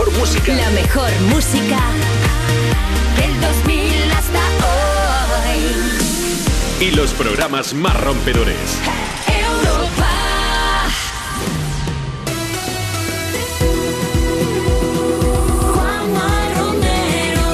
mejor música. La mejor música del 2000 hasta hoy. Y los programas más rompedores. Europa. Juanma Romero.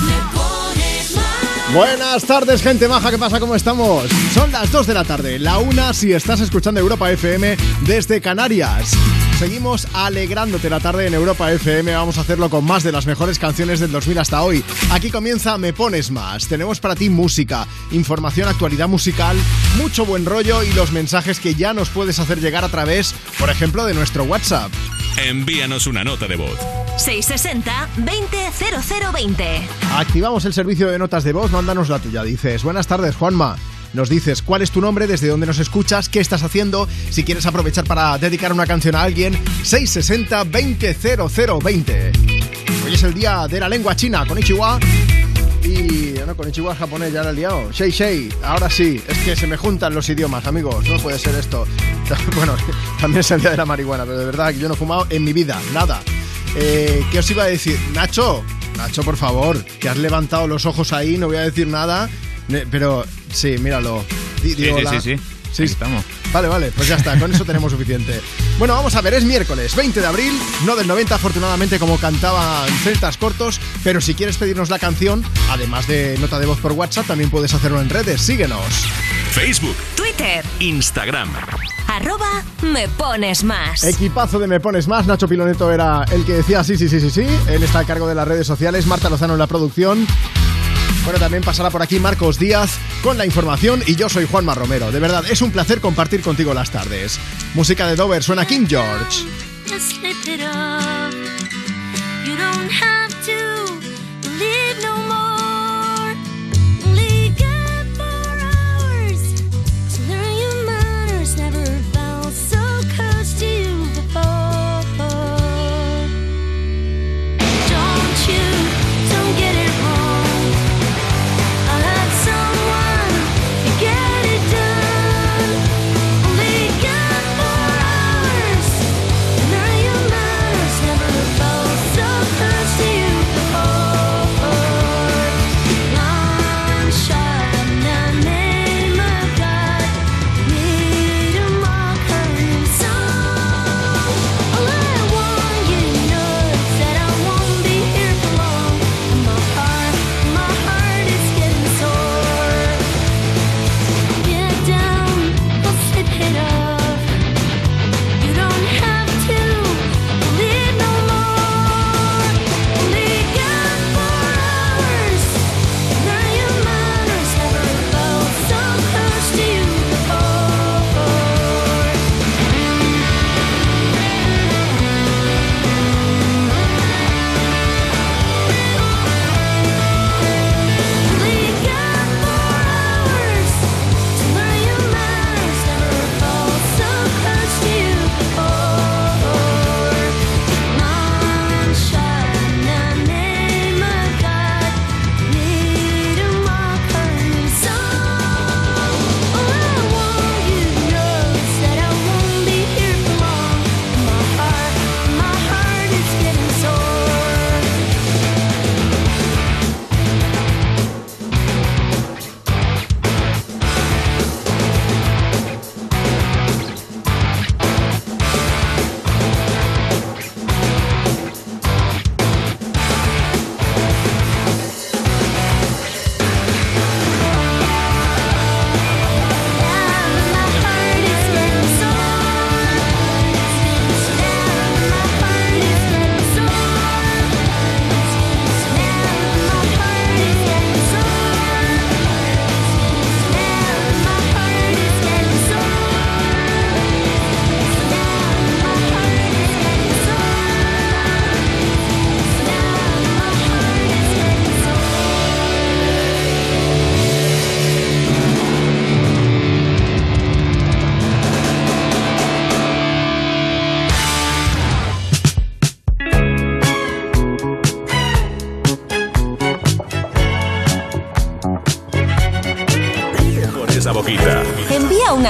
Me pones mal. Buenas tardes, gente maja, ¿qué pasa? ¿Cómo estamos? Son las 2 de la tarde, la una si estás escuchando Europa FM desde Canarias. Seguimos alegrándote la tarde en Europa FM, vamos a hacerlo con más de las mejores canciones del 2000 hasta hoy. Aquí comienza Me Pones Más, tenemos para ti música, información, actualidad musical, mucho buen rollo y los mensajes que ya nos puedes hacer llegar a través, por ejemplo, de nuestro WhatsApp. Envíanos una nota de voz. 660-200020. Activamos el servicio de notas de voz, mándanos la tuya. Dices, buenas tardes, Juanma. Nos dices cuál es tu nombre, desde dónde nos escuchas, qué estás haciendo, si quieres aprovechar para dedicar una canción a alguien, 660-200020. Hoy es el día de la lengua china, con Ichiwa. Y no, con Ichiwa japonés ya la he liado. Shei Shei, ahora sí, es que se me juntan los idiomas, amigos, no puede ser esto. Bueno, también es el día de la marihuana, pero de verdad que yo no he fumado en mi vida, nada. Eh, ¿Qué os iba a decir? Nacho, Nacho, por favor, que has levantado los ojos ahí, no voy a decir nada, pero sí, míralo. Di- di Sí, sí, hola. sí, sí. Sí, estamos. Vale, vale, pues ya está, con eso tenemos suficiente. Bueno, vamos a ver, es miércoles 20 de abril, no del 90 afortunadamente como cantaban celtas cortos, pero si quieres pedirnos la canción, además de nota de voz por WhatsApp, también puedes hacerlo en redes, síguenos. Facebook, Twitter. Instagram. Arroba me pones más. Equipazo de Me Pones Más, Nacho Piloneto era el que decía sí, sí, sí, sí, sí, él está a cargo de las redes sociales, Marta Lozano en la producción. Bueno, también pasará por aquí Marcos Díaz con la información y yo soy Juanma Romero. De verdad, es un placer compartir contigo las tardes. Música de Dover suena King George. You don't have to.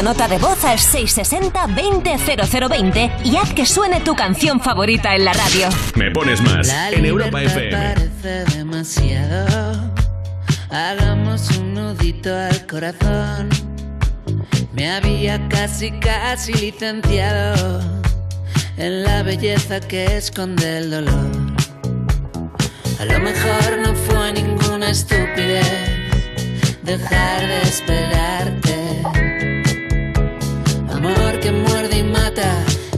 nota de voz al 660-200020 y haz que suene tu canción favorita en la radio. Me pones más la en Europa FM. Parece demasiado. Hagamos un nudito al corazón. Me había casi, casi licenciado en la belleza que esconde el dolor. A lo mejor no fue ninguna estupidez dejar de esperar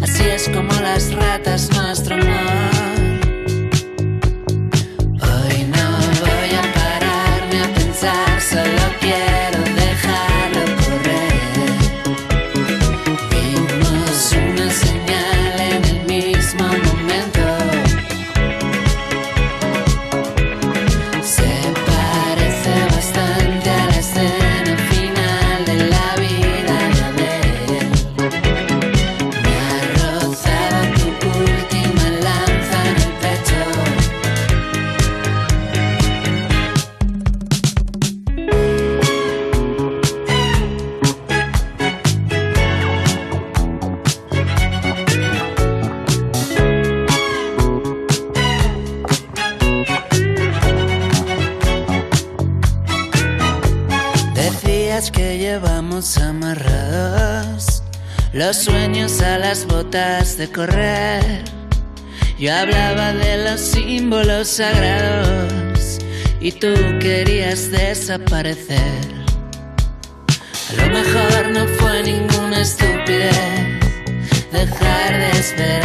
Así es como las ratas nuestro amor. A lo mejor no fue ninguna estupidez dejar de esperar.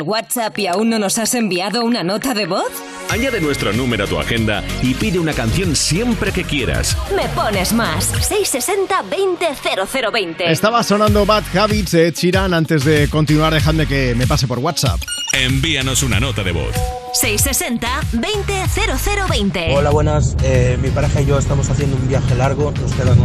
¿Todo el día con el WhatsApp y aún no nos has enviado una nota de voz? Añade nuestro número a tu agenda y pide una canción siempre que quieras. Me pones más. 660 20 0020. Estaba sonando Bad Habits de Ed Sheeran antes de continuar, dejadme que me pase por WhatsApp. Envíanos una nota de voz. 660 20 0020. Hola, buenas. Eh, mi pareja y yo estamos haciendo un viaje largo, nos quedan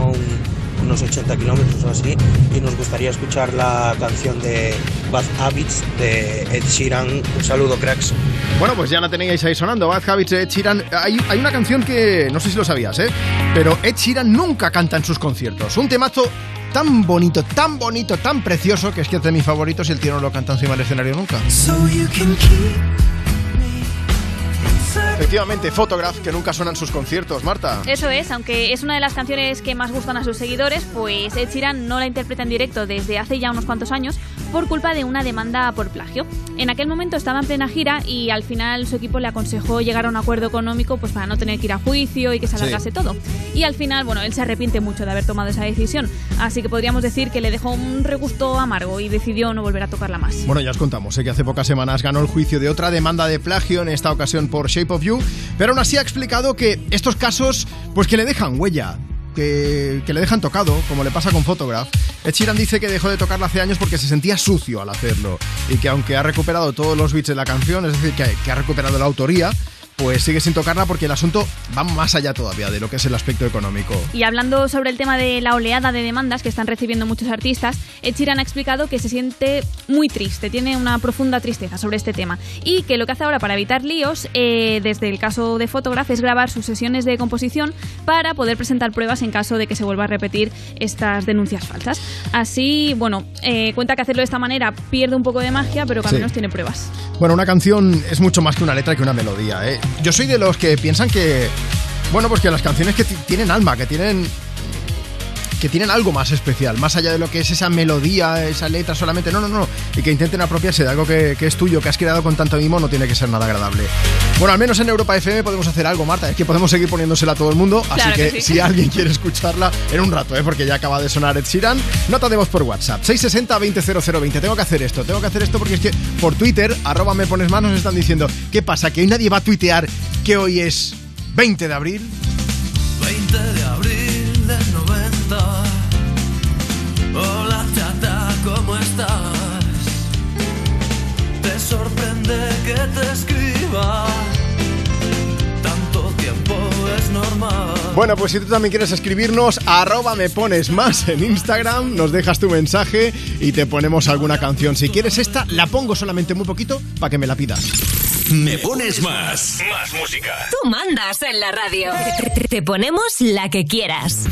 unos 80 kilómetros o así, y nos gustaría escuchar la canción de Bad Habits de Ed Sheeran. Un saludo, cracks. Bueno, pues ya la teníais ahí sonando, Bad Habits de Ed Sheeran. Hay, hay una canción que no sé si lo sabías, ¿eh? Pero Ed Sheeran nunca canta en sus conciertos. Un temazo tan bonito, tan bonito, tan precioso, que es que es de mis favoritos y el tío no lo canta encima del escenario nunca. Efectivamente, Photograph, que nunca suena en sus conciertos, Marta. Eso es, aunque es una de las canciones que más gustan a sus seguidores, pues Ed Sheeran no la interpreta en directo desde hace ya unos cuantos años por culpa de una demanda por plagio. En aquel momento estaba en plena gira y al final su equipo le aconsejó llegar a un acuerdo económico pues para no tener que ir a juicio y que se alargase todo. Y al final, bueno, él se arrepiente mucho de haber tomado esa decisión, así que podríamos decir que le dejó un regusto amargo y decidió no volver a tocarla más. Bueno, ya os contamos, sé que hace pocas semanas ganó el juicio de otra demanda de plagio, en esta ocasión por Shape of You, pero aún así ha explicado que estos casos, pues que le dejan huella. Que, que le dejan tocado, como le pasa con Photograph. Ed dice que dejó de tocarla hace años porque se sentía sucio al hacerlo y que aunque ha recuperado todos los beats de la canción, es decir, que ha recuperado la autoría, pues sigue sin tocarla porque el asunto va más allá todavía de lo que es el aspecto económico. Y hablando sobre el tema de la oleada de demandas que están recibiendo muchos artistas, Ed Sheeran ha explicado que se siente muy triste, tiene una profunda tristeza sobre este tema y que lo que hace ahora para evitar líos, eh, desde el caso de Photograph, es grabar sus sesiones de composición para poder presentar pruebas en caso de que se vuelva a repetir estas denuncias falsas. Así, bueno, eh, cuenta que hacerlo de esta manera pierde un poco de magia, pero que al Sí. menos tiene pruebas. Bueno, una canción es mucho más que una letra que una melodía, ¿eh? Yo soy de los que piensan que, bueno, pues que las canciones que ti- tienen alma, que tienen que tienen algo más especial, más allá de lo que es esa melodía, esa letra solamente, no, no, no, y que intenten apropiarse de algo que, que es tuyo, que has creado con tanto mimo, no tiene que ser nada agradable. Bueno, al menos en Europa FM podemos hacer algo, Marta, es que podemos seguir poniéndosela a todo el mundo, así Claro que, que sí. si alguien quiere escucharla en un rato, ¿eh? porque ya acaba de sonar Ed Sheeran, nota de voz por WhatsApp, 660-200020, tengo que hacer esto, tengo que hacer esto porque es que por Twitter, arroba me pones más, nos están diciendo, ¿qué pasa? ¿Que hoy nadie va a tuitear que hoy es 20 de abril? 20 de abril del 90. Hola chata, ¿cómo estás? Te sorprende que te escriba. Tanto tiempo es normal. Bueno, pues si tú también quieres escribirnos, arroba me pones más en Instagram, nos dejas tu mensaje y te ponemos alguna canción. Si quieres esta, la pongo solamente muy poquito para que me la pidas. Me pones más. Más música. Tú mandas en la radio. Te ponemos la que quieras.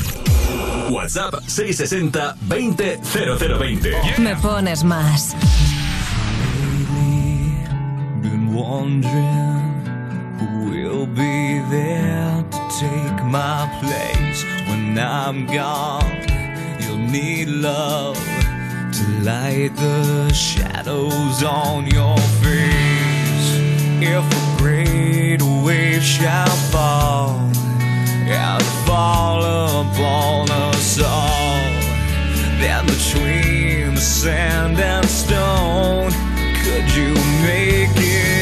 WhatsApp 660 20 0020. Me pones más. Been wondering who will be there to take my place when I'm gone. You'll need love to light the shadows on your face. If a great wave shall fall and fall upon us all, then between the sand and stone, could you make it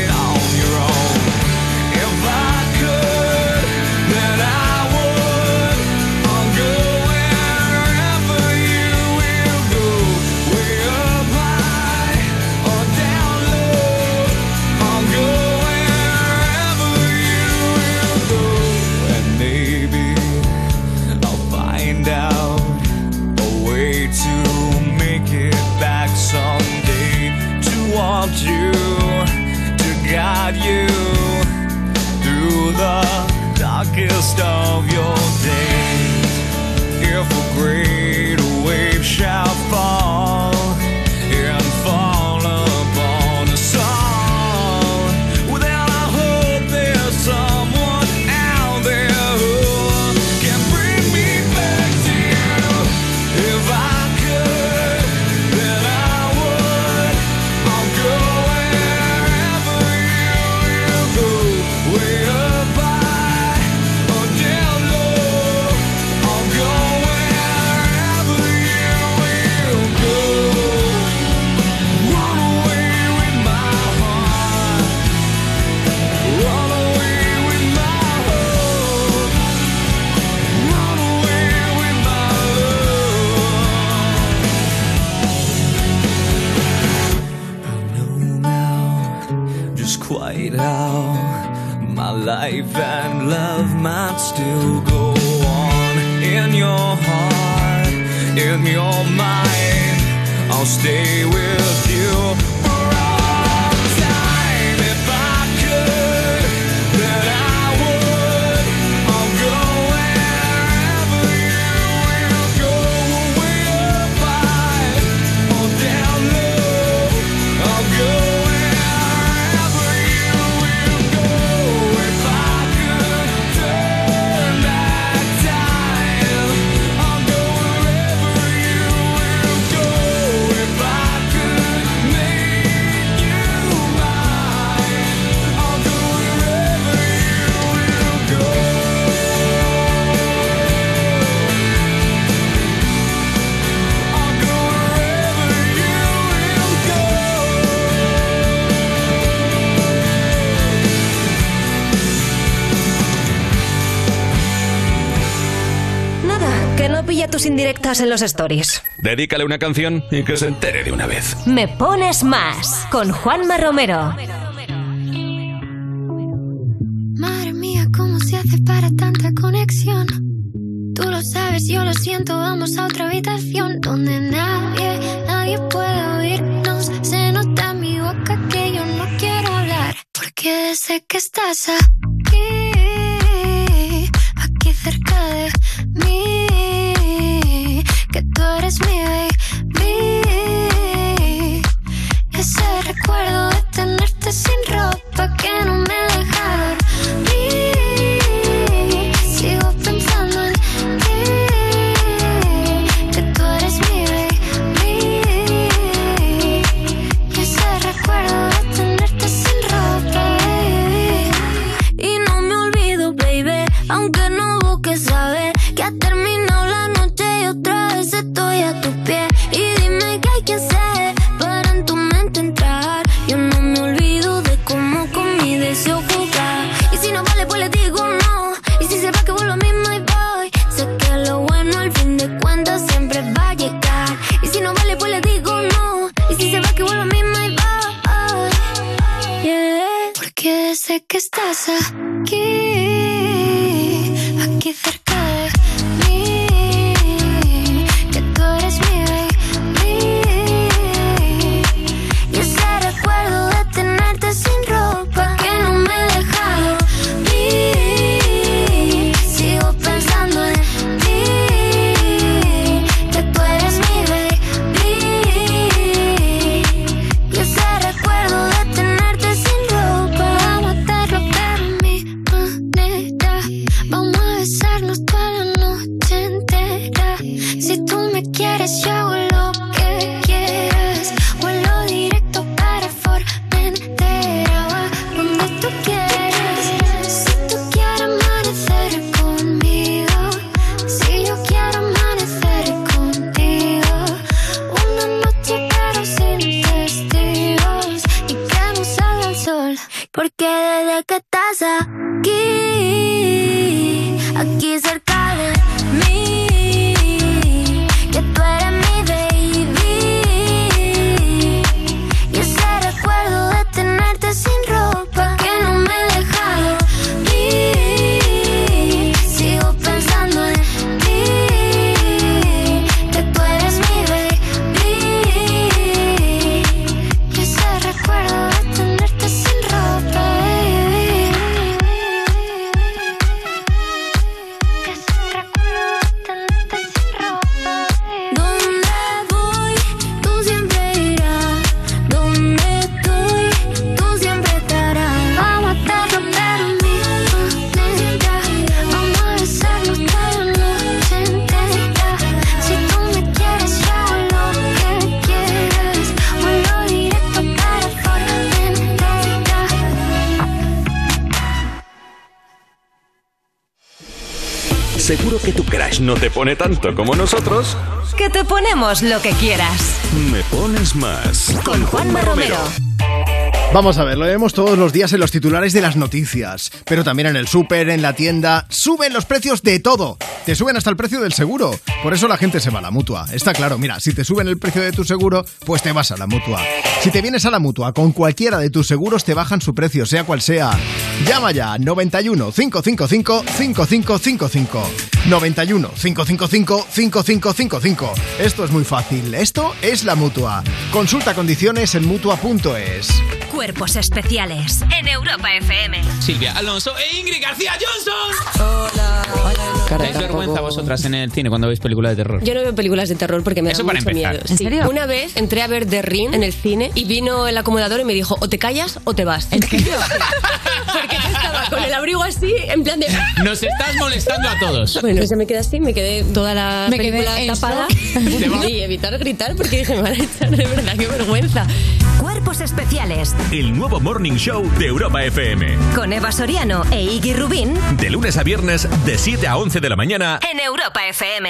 guide you through the darkest of your days. Here for grace. stay tus indirectas en los stories. Dedícale una canción y que se entere de una vez. Me pones más con Juanma Romero. Madre mía, ¿cómo se hace para tanta conexión? Tú lo sabes, yo lo siento, vamos a otra habitación donde nadie, nadie puede oírnos. Se nota en mi boca que yo no quiero hablar, porque desde que estás aquí, aquí cerca de mí good as me, baby. Ese recuerdo de tenerte sin ropa que no me pone tanto como nosotros, que te ponemos lo que quieras. Me pones más. Con Juanma Romero. Vamos a ver, lo vemos todos los días en los titulares de las noticias, pero también en el súper, en la tienda, suben los precios de todo. Te suben hasta el precio del seguro. Por eso la gente se va a la mutua. Está claro, mira, si te suben el precio de tu seguro, pues te vas a la mutua. Si te vienes a la mutua con cualquiera de tus seguros, te bajan su precio, sea cual sea. Llama ya 91 555 5555. 91 555 5555. Esto es muy fácil. Esto es la mutua. Consulta condiciones en mutua.es. Cuerpos especiales en Europa FM. Silvia Alonso e Ingrid García Johnson. Hola. ¿Dais vergüenza vosotras en el cine cuando veis películas de terror? Yo no veo películas de terror porque me Eso da para mucho empezar. miedo. ¿En Sí. serio? Una vez entré a ver The Ring en el cine y vino el acomodador y me dijo, o te callas o te vas. ¿En serio? con el abrigo así, en plan de... Nos estás molestando a todos. Bueno, se me quedé así, me quedé toda la Me película tapada y evitar gritar porque dije, me van a echar de verdad, qué vergüenza. Cuerpos especiales El nuevo Morning Show de Europa FM. con Eva Soriano e Iggy Rubín De lunes a viernes, de 7 a 11 de la mañana. en Europa FM.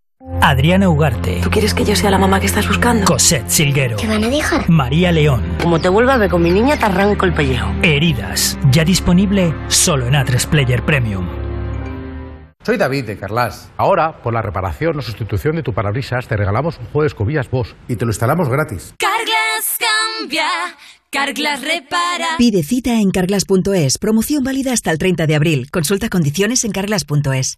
Adriana Ugarte. ¿Tú quieres que yo sea la mamá que estás buscando? Cosette Silguero. ¿Te van a dejar? María León. Como te vuelva a ver con mi niña, te arranco el pellejo. Heridas. Ya disponible solo en A3 Player Premium. Soy David de Carlas. Ahora, por la reparación o sustitución de tu parabrisas, te regalamos un juego de escobillas Bosch y te lo instalamos gratis. Carglass cambia, Carglass repara. Pide cita en carglass.es. Promoción válida hasta el 30 de abril. Consulta condiciones en carglass.es.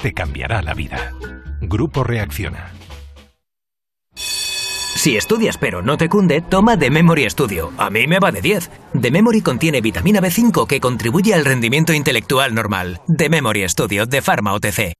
Te cambiará la vida. Grupo Reacciona. Si estudias pero no te cunde, toma The Memory Studio. A mí me va de 10. The Memory contiene vitamina B5 que contribuye al rendimiento intelectual normal. The Memory Studio de Pharma OTC.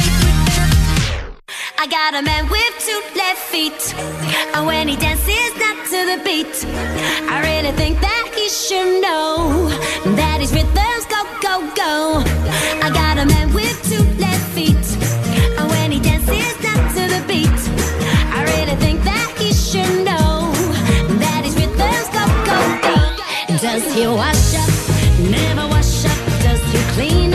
I got a man with two left feet. And when he dances not to the beat, I really think that he should know that his rhythms go, go, go. I got a man with two left feet. And when he dances not to the beat, I really think that he should know that his rhythms go, go, go. Does he wash up? Never wash up. Does he clean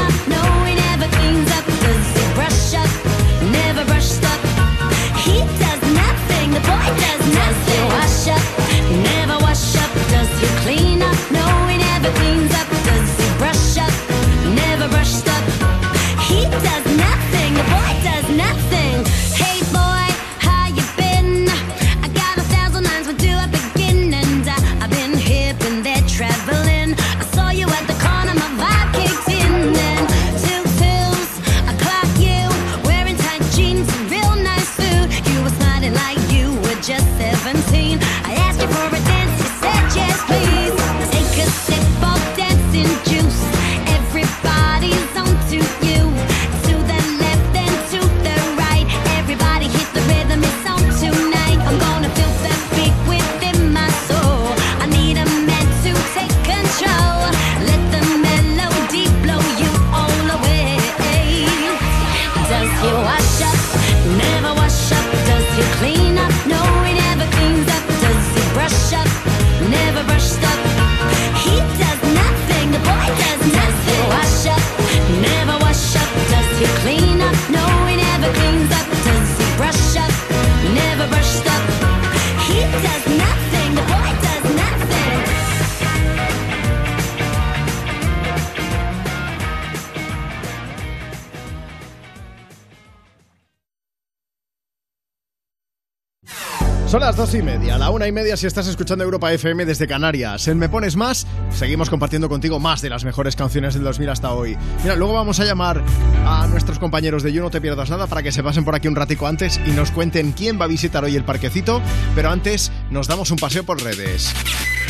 Son las doce y media, la una y media si estás escuchando Europa FM desde Canarias. En Me Pones Más, seguimos compartiendo contigo más de las mejores canciones del 2000 hasta hoy. Mira, luego vamos a llamar a nuestros compañeros de You No Te Pierdas Nada para que se pasen por aquí un ratico antes y nos cuenten quién va a visitar hoy el parquecito. Pero antes, nos damos un paseo por redes.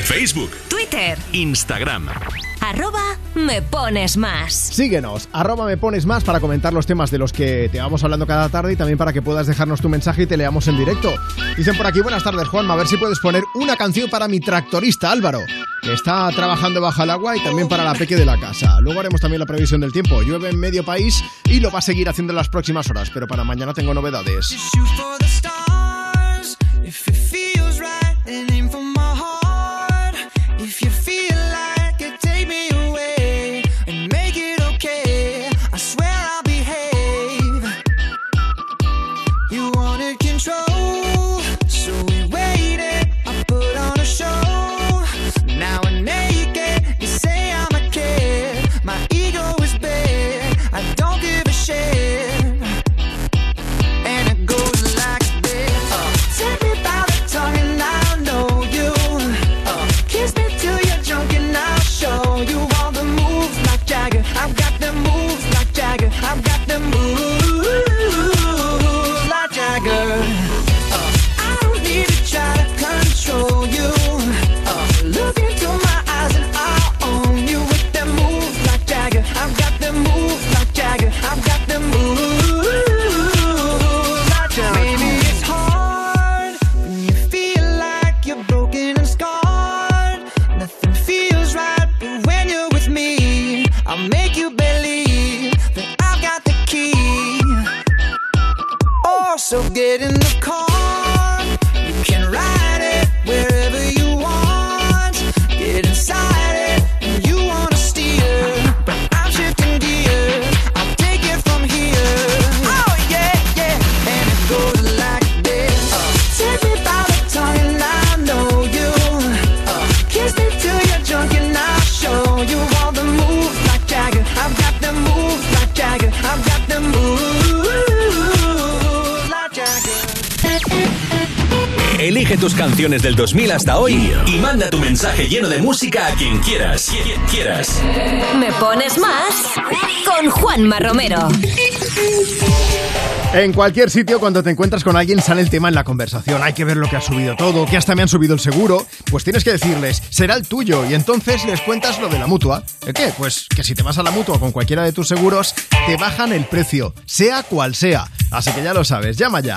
Facebook, Twitter, Instagram. Arroba me pones más. Síguenos, arroba me pones más para comentar los temas de los que te vamos hablando cada tarde y también para que puedas dejarnos tu mensaje y te leamos en directo. Dicen por aquí, buenas tardes Juanma, a ver si puedes poner una canción para mi tractorista Álvaro, que está trabajando bajo el agua y también para la peque de la casa. Luego haremos también la previsión del tiempo. Llueve en medio país y lo va a seguir haciendo en las próximas horas, pero para mañana tengo novedades. Elige tus canciones del 2000 hasta hoy y manda tu mensaje lleno de música a quien quieras. Quien quieras. Me pones más con Juanma Romero. En cualquier sitio, cuando te encuentras con alguien, sale el tema en la conversación. Hay que ver lo que ha subido todo, que hasta me han subido el seguro. Pues tienes que decirles, será el tuyo. Y entonces les cuentas lo de la mutua. ¿El qué? Pues que si te vas a la mutua con cualquiera de tus seguros, te bajan el precio, sea cual sea. Así que ya lo sabes, llama ya.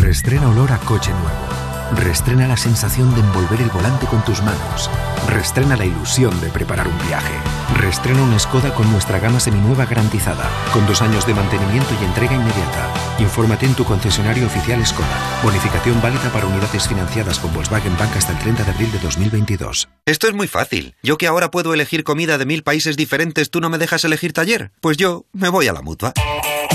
Restrena olor a coche nuevo. Restrena la sensación de envolver el volante con tus manos. Restrena la ilusión de preparar un viaje. Restrena una Skoda con nuestra gama seminueva garantizada, con dos años de mantenimiento y entrega inmediata. Infórmate en tu concesionario oficial Skoda. Bonificación válida para unidades financiadas con Volkswagen Bank hasta el 30 de abril de 2022. Esto es muy fácil. Yo que ahora puedo elegir comida de mil países diferentes, ¿tú no me dejas elegir taller? Pues yo me voy a la mutua.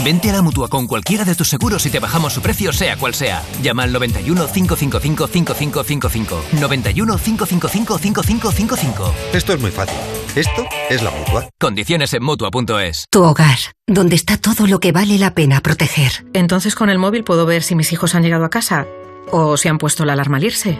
Vente a la mutua con cualquiera de tus seguros y te bajamos su precio, sea cual sea. Llama al 91 555 5555. 91 555 5555. Esto es muy fácil. Esto es la mutua. Condiciones en mutua.es. Tu hogar, donde está todo lo que vale la pena proteger. Entonces con el móvil puedo ver si mis hijos han llegado a casa o si han puesto la alarma al irse.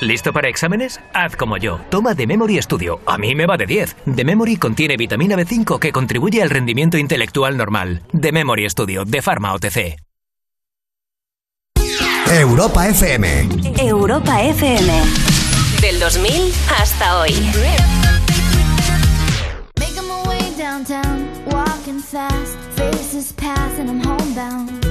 ¿Listo para exámenes? Haz como yo. Toma The Memory Studio. A mí me va de 10. The Memory contiene vitamina B5 que contribuye al rendimiento intelectual normal. The Memory Studio de Pharma OTC. Europa FM. Europa FM. Del 2000 hasta hoy. Making my way downtown, walking fast, faces pass and I'm homebound.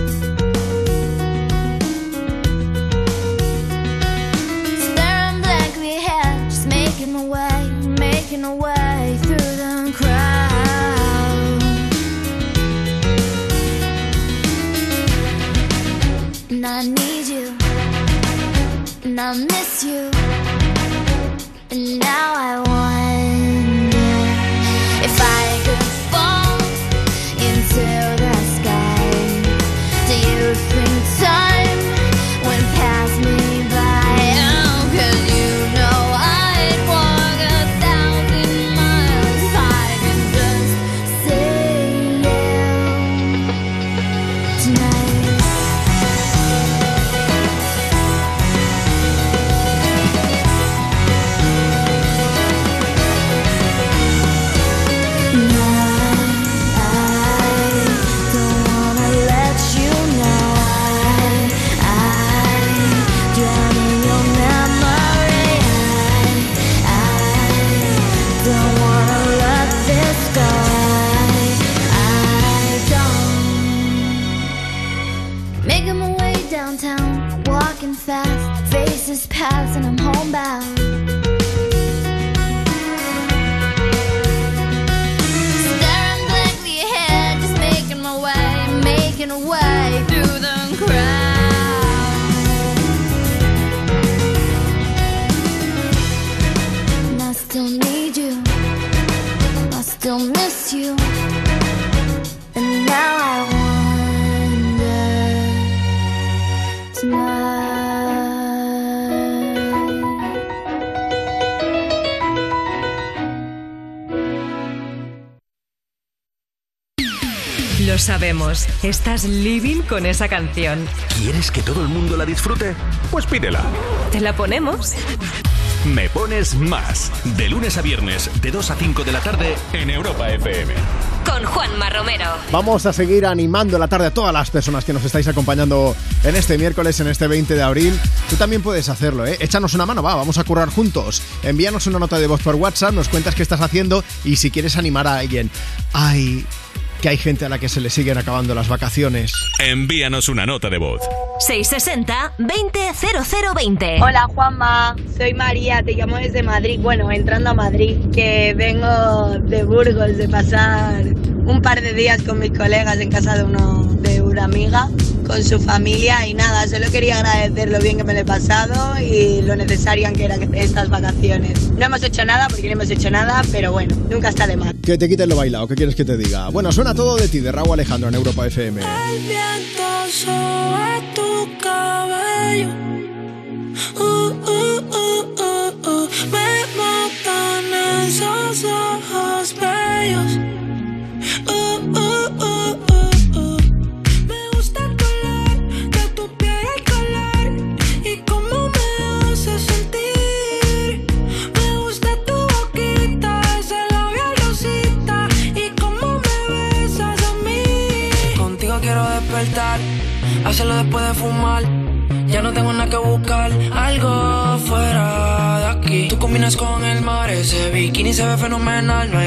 Making my way through the crowd. And I need you, and I miss you, and now I wonder faces and I'm homebound. Staring blankly ahead, just making my way, making a way through the crowd. I still need Lo sabemos, estás living con esa canción. ¿Quieres que todo el mundo la disfrute? Pues pídela. ¿Te la ponemos? Me pones más. De lunes a viernes, de 2 a 5 de la tarde, en Europa FM. Con Juanma Romero. Vamos a seguir animando la tarde a todas las personas que nos estáis acompañando en este miércoles, en este 20 de abril. Tú también puedes hacerlo, ¿eh? Échanos una mano, va, vamos a currar juntos. Envíanos una nota de voz por WhatsApp, nos cuentas qué estás haciendo y si quieres animar a alguien. Ay, que hay gente a la que se le siguen acabando las vacaciones. Envíanos una nota de voz. 660-200020. Hola Juanma, soy María, te llamo desde Madrid, bueno, entrando a Madrid, que vengo de Burgos de pasar un par de días con mis colegas en casa de, uno, de amiga, con su familia y nada, solo quería agradecer lo bien que me lo he pasado y lo necesario que eran estas vacaciones. No hemos hecho nada porque no hemos hecho nada, pero bueno, nunca está de más. Que te quiten lo bailado, ¿qué quieres que te diga? Bueno, suena todo de ti, de Raúl Alejandro en Europa FM. El viento sobre tu cabello. Fenomenal. No hay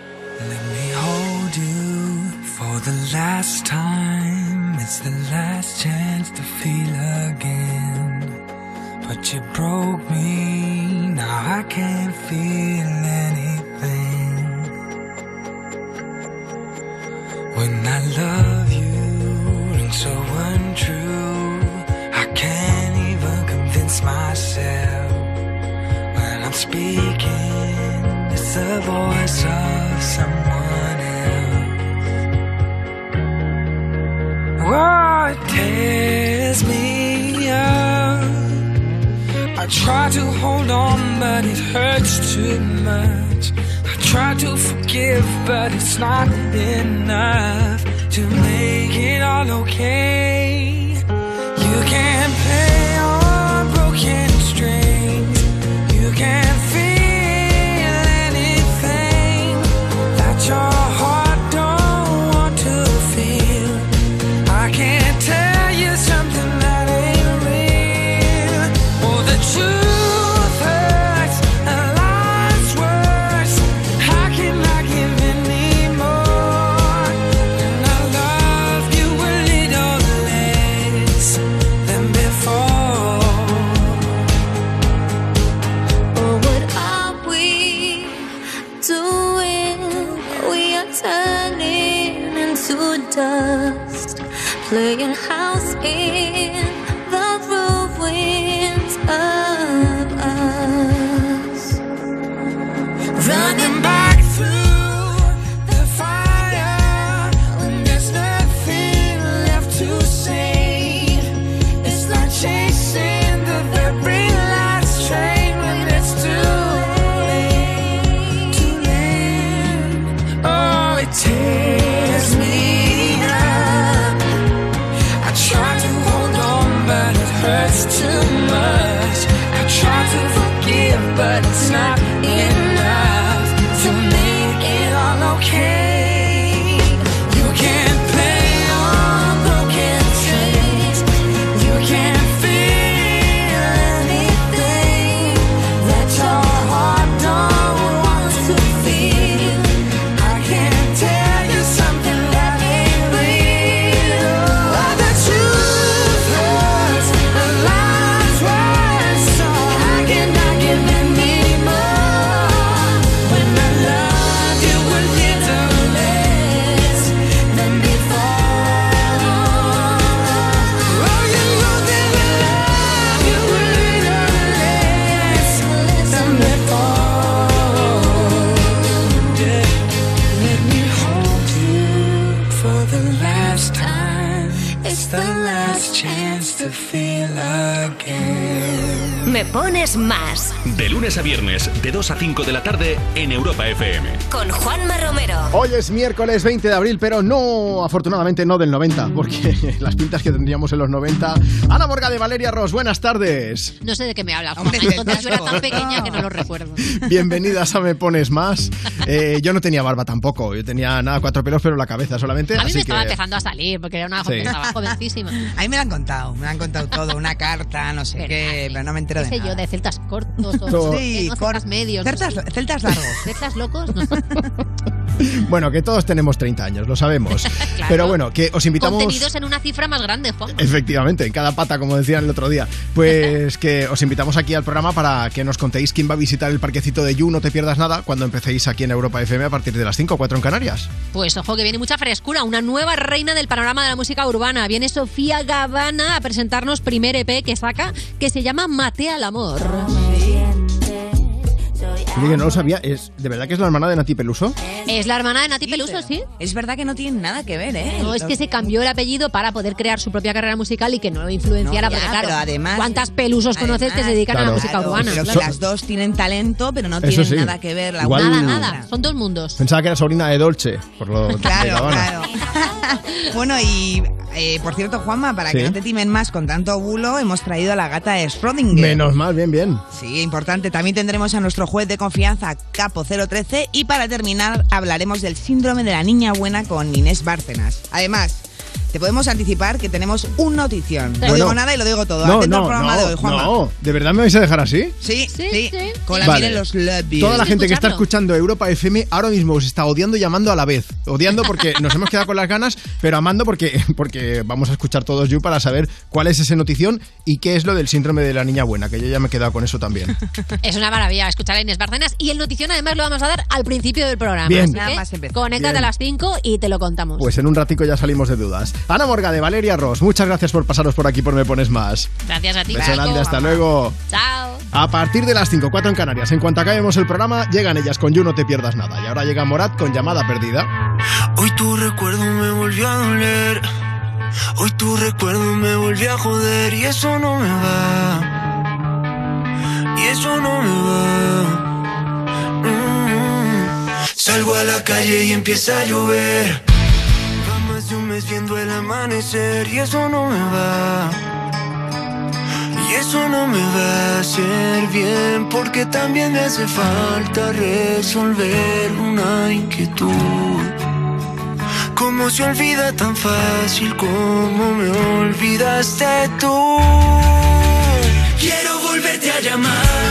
lunes a viernes, de 2 a 5 de la tarde en Europa FM. con Juanma Romero. Hoy es miércoles 20 de abril, pero no, afortunadamente no del 90, porque las pintas que tendríamos en los 90. Ana Morga de Valeria Ross, buenas tardes. No sé de qué me hablas, Juanma. Entonces yo era tan pequeña que no lo recuerdo. Bienvenidas a Me Pones Más. Eh, yo no tenía barba tampoco, yo tenía nada, cuatro pelos, pero la cabeza solamente. A mí así me estaba que... empezando a salir porque era una Sí. jovencísima. A mí me lo han contado, me lo han contado todo, una carta, no sé qué, pero no me entero ¿Qué de nada. yo, de celtas cortos sí, celtas medios. Celtas, celtas largos. ¿Celtas locos? No. Bueno, que todos tenemos 30 años, lo sabemos. Pero bueno, que os invitamos... Contenidos en una cifra más grande, Juan. Efectivamente, en cada pata, como decían el otro día. Pues que os invitamos aquí al programa para que nos contéis quién va a visitar el parquecito de You, no te pierdas nada, cuando empecéis aquí en Europa FM a partir de las 5 o 4 en Canarias. Pues ojo que viene mucha frescura, una nueva reina del panorama de la música urbana. Viene Sofía Gavana a presentarnos primer EP que saca, que se llama Matea al amor. Oye, que no lo sabía, es, ¿de verdad que es la hermana de Nati Peluso? Es la hermana de Nati Peluso, sí. Es verdad que no tiene nada que ver, ¿eh? No, es que se cambió el apellido para poder crear su propia carrera musical y que no lo influenciara, No, ya, porque claro, pero además- ¿cuántas pelusos conoces que se dedican a la música Claro, urbana? pero So- las dos tienen talento, pero no tienen sí. nada que ver la Igual-. Nada, nada, son dos mundos. Pensaba que era sobrina de Dolce, por lo Claro, claro. bueno, y eh, por cierto, Juanma, para Sí. que no te timen más con tanto bulo, hemos traído a la gata de Schrödinger. Menos mal, bien, bien. Sí, importante. También tendremos a nuestro juez de confianza, Capo 013. Y para terminar, hablaremos del síndrome de la niña buena con Inés Bárcenas. Además, te podemos anticipar que tenemos un notición. No Bueno. digo nada y lo digo todo. No, Atento al no, programa de hoy, Juanma. no, ¿de verdad me vais a dejar así? Sí, sí, Con la Vale. en los labios. Toda la gente que está escuchando Europa FM ahora mismo os está odiando y amando a la vez. Odiando porque nos hemos quedado con las ganas, pero amando porque, porque vamos a escuchar todos You para saber cuál es ese notición y qué es lo del síndrome de la niña buena, que yo ya me he quedado con eso también. Es una maravilla escuchar a Inés Bárcenas y el notición además lo vamos a dar al principio del programa. Bien. Así Nada que más conéctate Bien. a las 5 y te lo contamos. Pues en un ratico ya salimos de dudas. Ana Morga de Valeria Ross, muchas gracias por pasaros por aquí por Me Pones Más. Gracias a ti. Beso Paco. grande, hasta luego. Chao. A partir de las 5, 4 en Canarias, en cuanto acabemos el programa, llegan ellas con You, no te pierdas nada. Y ahora llega Morat con llamada perdida. Hoy tu recuerdo me volvió a doler. Hoy tu recuerdo me volvió a joder. Y eso no me va. Y eso no me va. Mm. Salgo a la calle y empieza a llover. Viendo el amanecer. Y eso no me va. Y eso no me va a hacer bien porque también me hace falta resolver una inquietud. ¿Cómo se olvida tan fácil como me olvidaste tú? Quiero volverte a llamar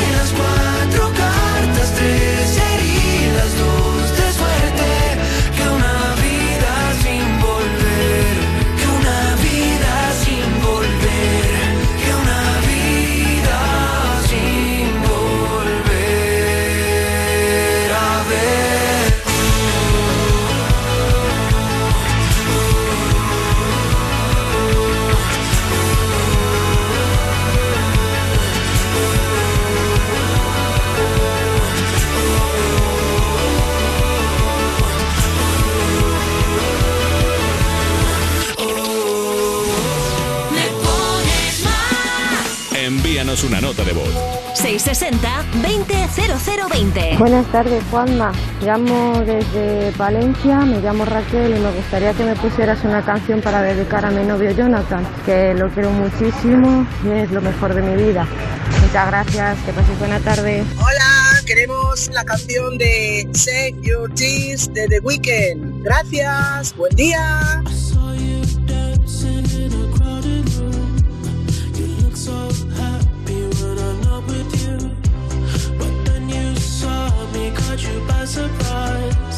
envíanos una nota de voz. 660-200020. Buenas tardes, Juanma. Llamo desde Valencia, me llamo Raquel y me gustaría que me pusieras una canción para dedicar a mi novio Jonathan, que lo quiero muchísimo y es lo mejor de mi vida. Muchas gracias, que pases buena tarde. Hola, queremos la canción de Save Your Tears de The Weeknd. Gracias, buen día. You by surprise.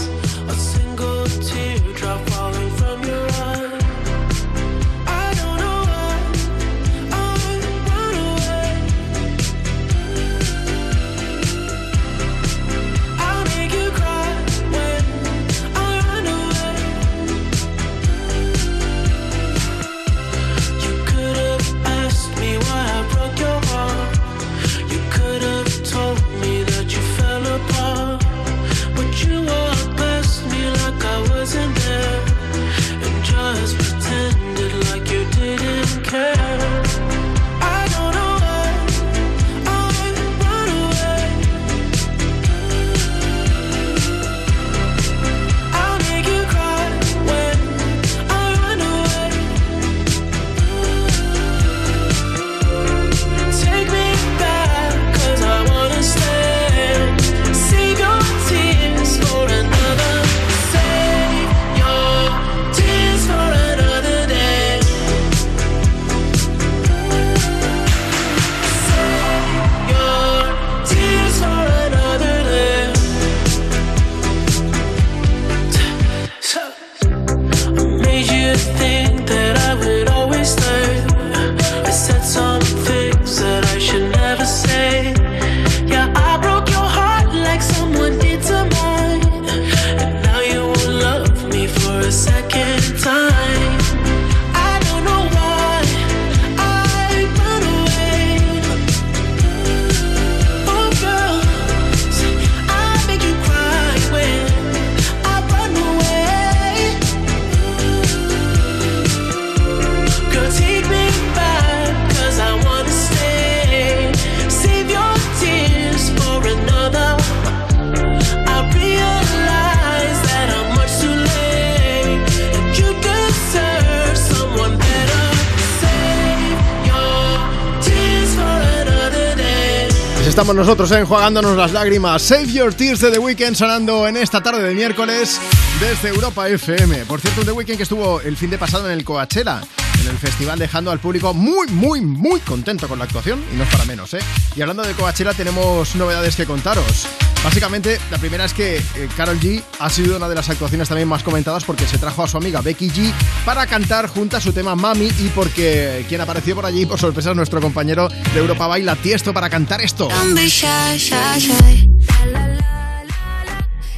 Estamos nosotros eh, enjuagándonos las lágrimas. Save Your Tears de The Weeknd sonando en esta tarde de miércoles desde Europa FM. Por cierto, un The Weeknd que estuvo el fin de pasado en el Coachella, en el festival, dejando al público muy, muy, muy contento con la actuación y no es para menos, ¿eh? Y hablando de Coachella, tenemos novedades que contaros. Básicamente, la primera es que eh, Carol G ha sido una de las actuaciones también más comentadas porque se trajo a su amiga Becky G para cantar junto a su tema Mami y porque quien apareció por allí, por sorpresa, es nuestro compañero de Europa Baila Tiesto para cantar esto.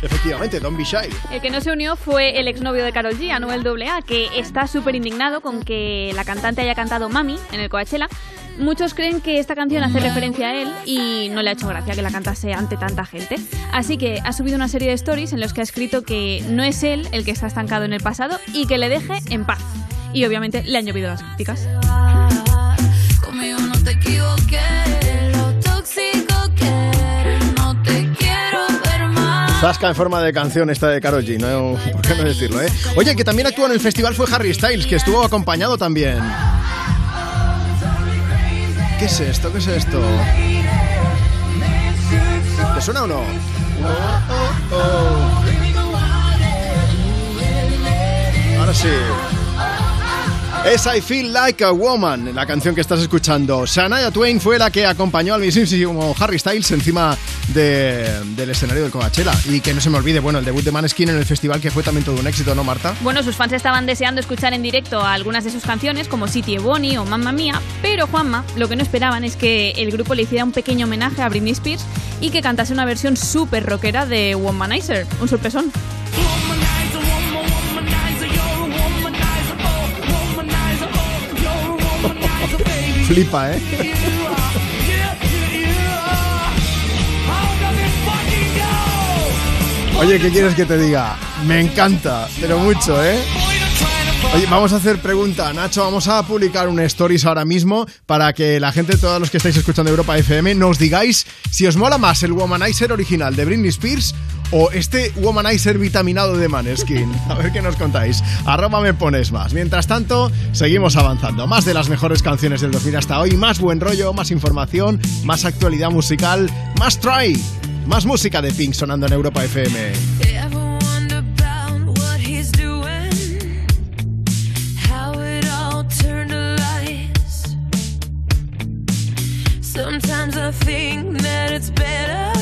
Efectivamente, Don't Be Shy. El que no se unió fue el exnovio de Carol G, Anuel AA, que está súper indignado con que la cantante haya cantado Mami en el Coachella. Muchos creen que esta canción hace referencia a él y no le ha hecho gracia que la cantase ante tanta gente. Así que ha subido una serie de stories en los que ha escrito que no es él el que está estancado en el pasado y que le deje en paz. Y obviamente le han llovido las críticas. Zasca en forma de canción esta de Karol G, ¿no? ¿Por qué no decirlo, eh? Oye, que también actuó en el festival fue Harry Styles, que estuvo acompañado también. ¿Qué es esto? ¿Qué es esto? ¿Te suena o no? Oh, Ahora sí. Es I Feel Like a Woman, la canción que estás escuchando. Shania Twain fue la que acompañó al mismísimo Harry Styles encima de- del escenario del Coachella. Y que no se me olvide, bueno, el debut de Maneskin en el festival que fue también todo un éxito, ¿no, Marta? Bueno, sus fans estaban deseando escuchar en directo algunas de sus canciones, como City Bonnie o Mamma Mía, pero Juanma, lo que no esperaban es que el grupo le hiciera un pequeño homenaje a Britney Spears y que cantase una versión súper rockera de Womanizer, un sorpresón. Flipa, ¿eh? Oye, ¿qué quieres que te diga? Me encanta, pero mucho, ¿eh? Oye, vamos a hacer pregunta, Nacho. Vamos a publicar un stories ahora mismo para que la gente, todos los que estáis escuchando Europa FM, nos digáis si os mola más el Womanizer original de Britney Spears o este Womanizer vitaminado de Maneskin. A ver qué nos contáis. Arroba me pones más. Mientras tanto, seguimos avanzando. Más de las mejores canciones del 2000 hasta hoy, más buen rollo, más información, más actualidad musical, más try, más música de Pink sonando en Europa FM. Sometimes I think that it's better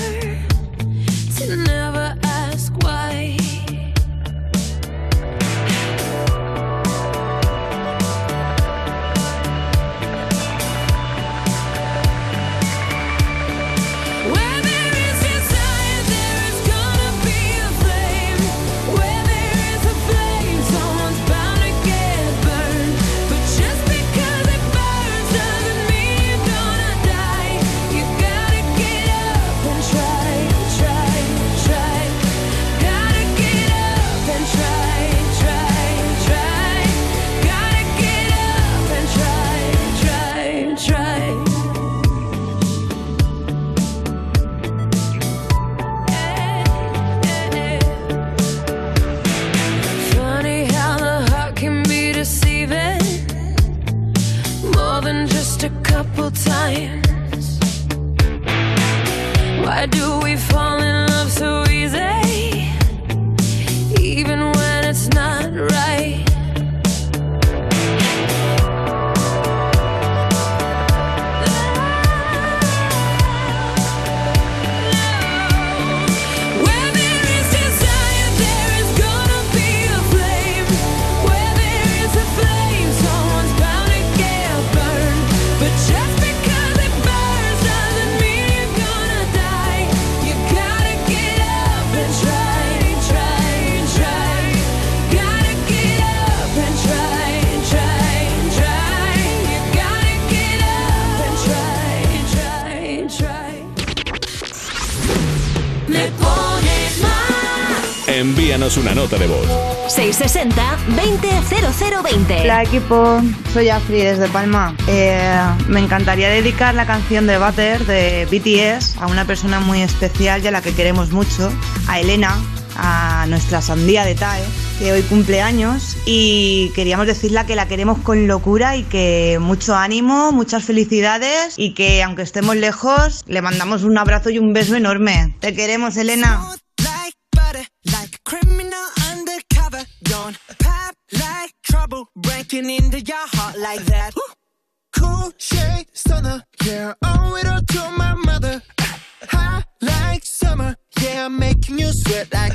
envíanos una nota de voz. 660-200020. Hola equipo, soy Afri desde Palma. Eh, me encantaría dedicar la canción de Butter de BTS a una persona muy especial y a la que queremos mucho, a Elena, a nuestra sandía de TAE, que hoy cumple años y queríamos decirle que la queremos con locura y que mucho ánimo, muchas felicidades y que aunque estemos lejos, le mandamos un abrazo y un beso enorme. Te queremos, Elena. like that. cool shade stunner, yeah, owe it all to my mother. High like summer, yeah, I'm making you sweat like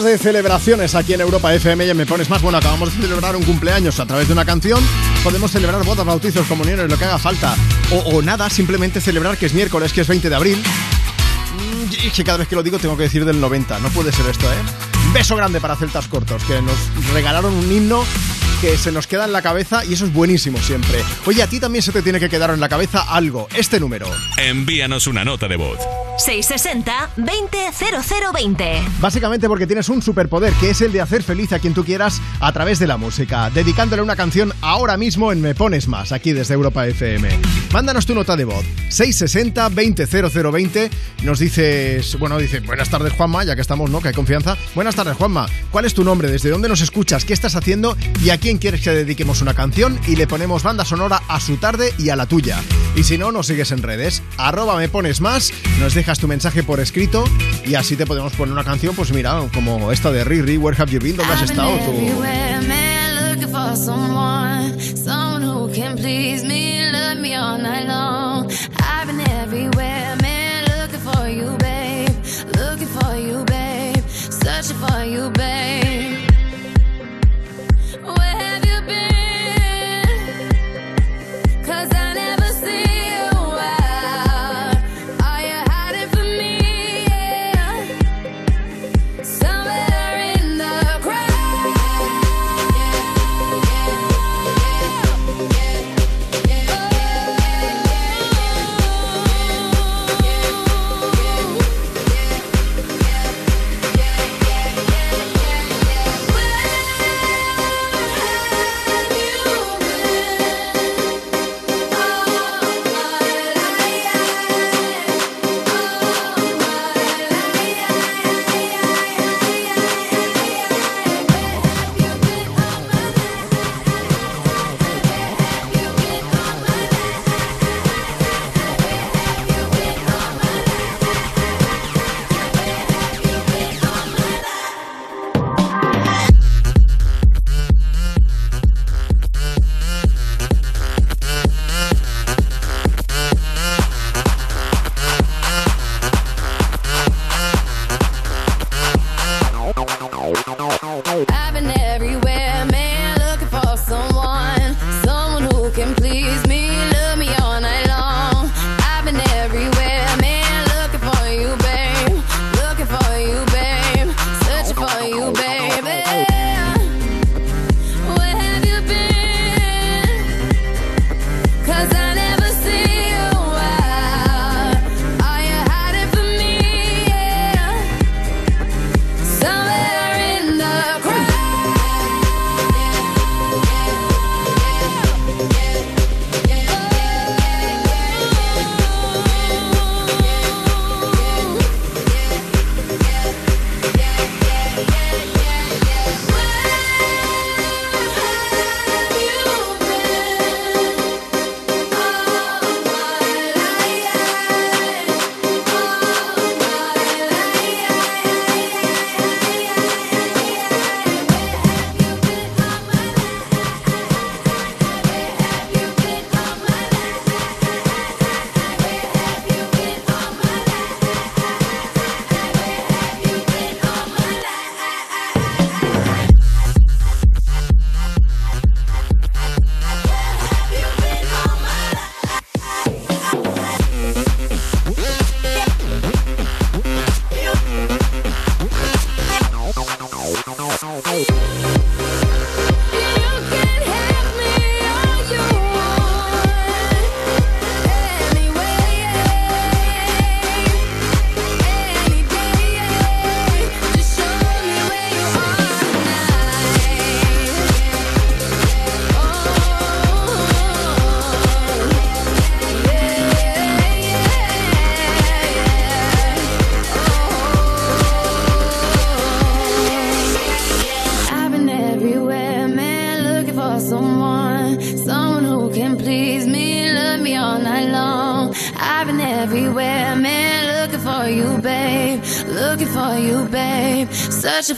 Seguimos de celebraciones aquí en Europa FM y Me Pones Más. Bueno, acabamos de celebrar un cumpleaños a través de una canción. Podemos celebrar bodas, bautizos, comuniones, lo que haga falta. O, o nada, simplemente celebrar que es miércoles, que es 20 de abril. Mm, Y que cada vez que lo digo tengo que decir del 90. No puede ser esto, ¿eh? Beso grande para Celtas Cortos, que nos regalaron un himno que se nos queda en la cabeza y eso es buenísimo siempre. Oye, a ti también se te tiene que quedar en la cabeza algo. Este número. Envíanos una nota de voz. 660-200020. Básicamente porque tienes un superpoder que es el de hacer feliz a quien tú quieras a través de la música, dedicándole una canción ahora mismo en Me Pones Más, aquí desde Europa FM. Mándanos tu nota de voz, 660-200020. Nos dices, bueno, dice, buenas tardes Juanma, ya que estamos, ¿no? Que hay confianza. Buenas tardes Juanma, ¿cuál es tu nombre? ¿Desde dónde nos escuchas? ¿Qué estás haciendo? ¿Y a quién quieres que dediquemos una canción? Y le ponemos banda sonora a su tarde y a la tuya. Y si no, nos sigues en redes, arroba Me Pones Más, nos dejas tu mensaje por escrito y así te podemos poner una canción, pues mira, como esta de Riri, Where Have You Been? ¿Dónde has estado tú?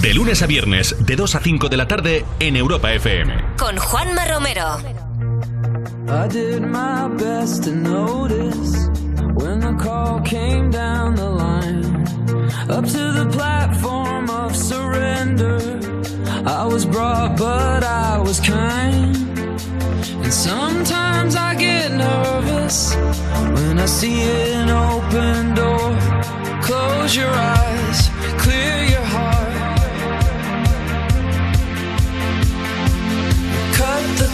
De lunes a viernes, de 2 a 5 de la tarde en Europa FM. Con Juanma Romero. I did my best to notice when the call came down the line. Up to the platform of surrender. I was brought, but I was kind. And sometimes I get nervous when I see an open door. Close your eyes.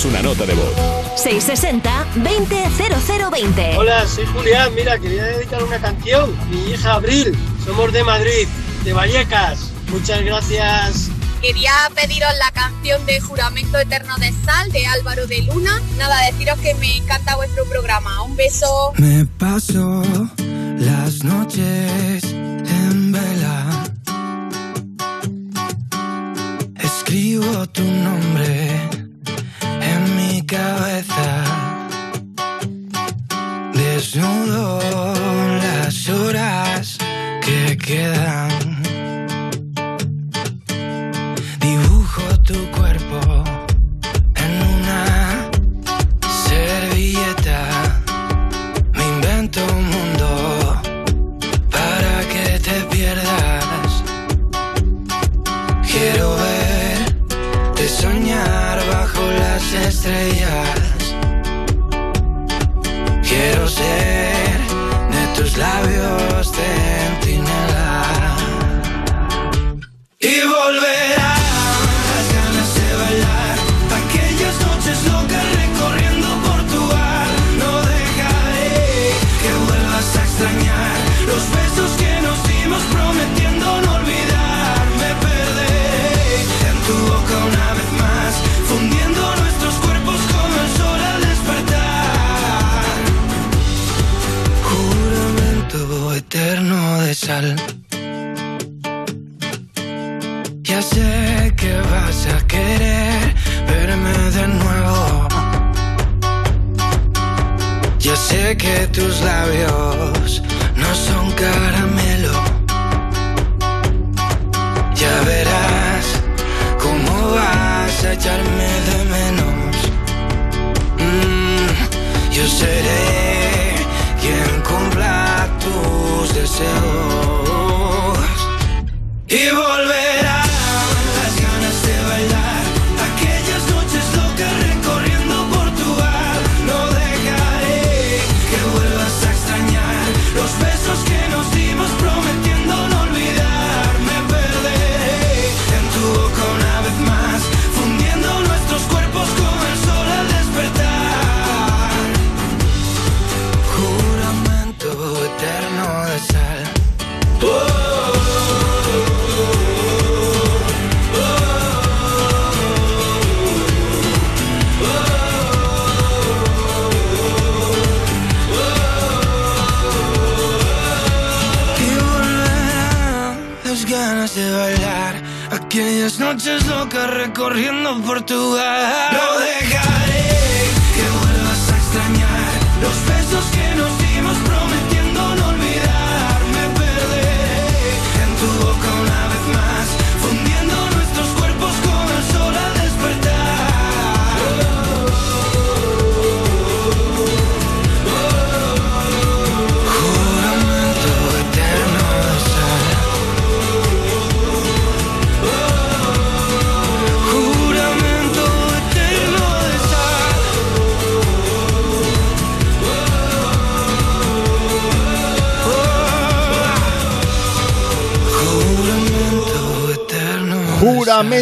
Envíanos una nota de voz. 660-200020. Hola, soy Julián. Mira, quería dedicar una canción. Mi hija Abril. Somos de Madrid, de Vallecas. Muchas gracias. Quería pediros la canción de Juramento Eterno de Sal de Álvaro de Luna. Nada, deciros que me encanta vuestro programa. Un beso. Me paso estrellas.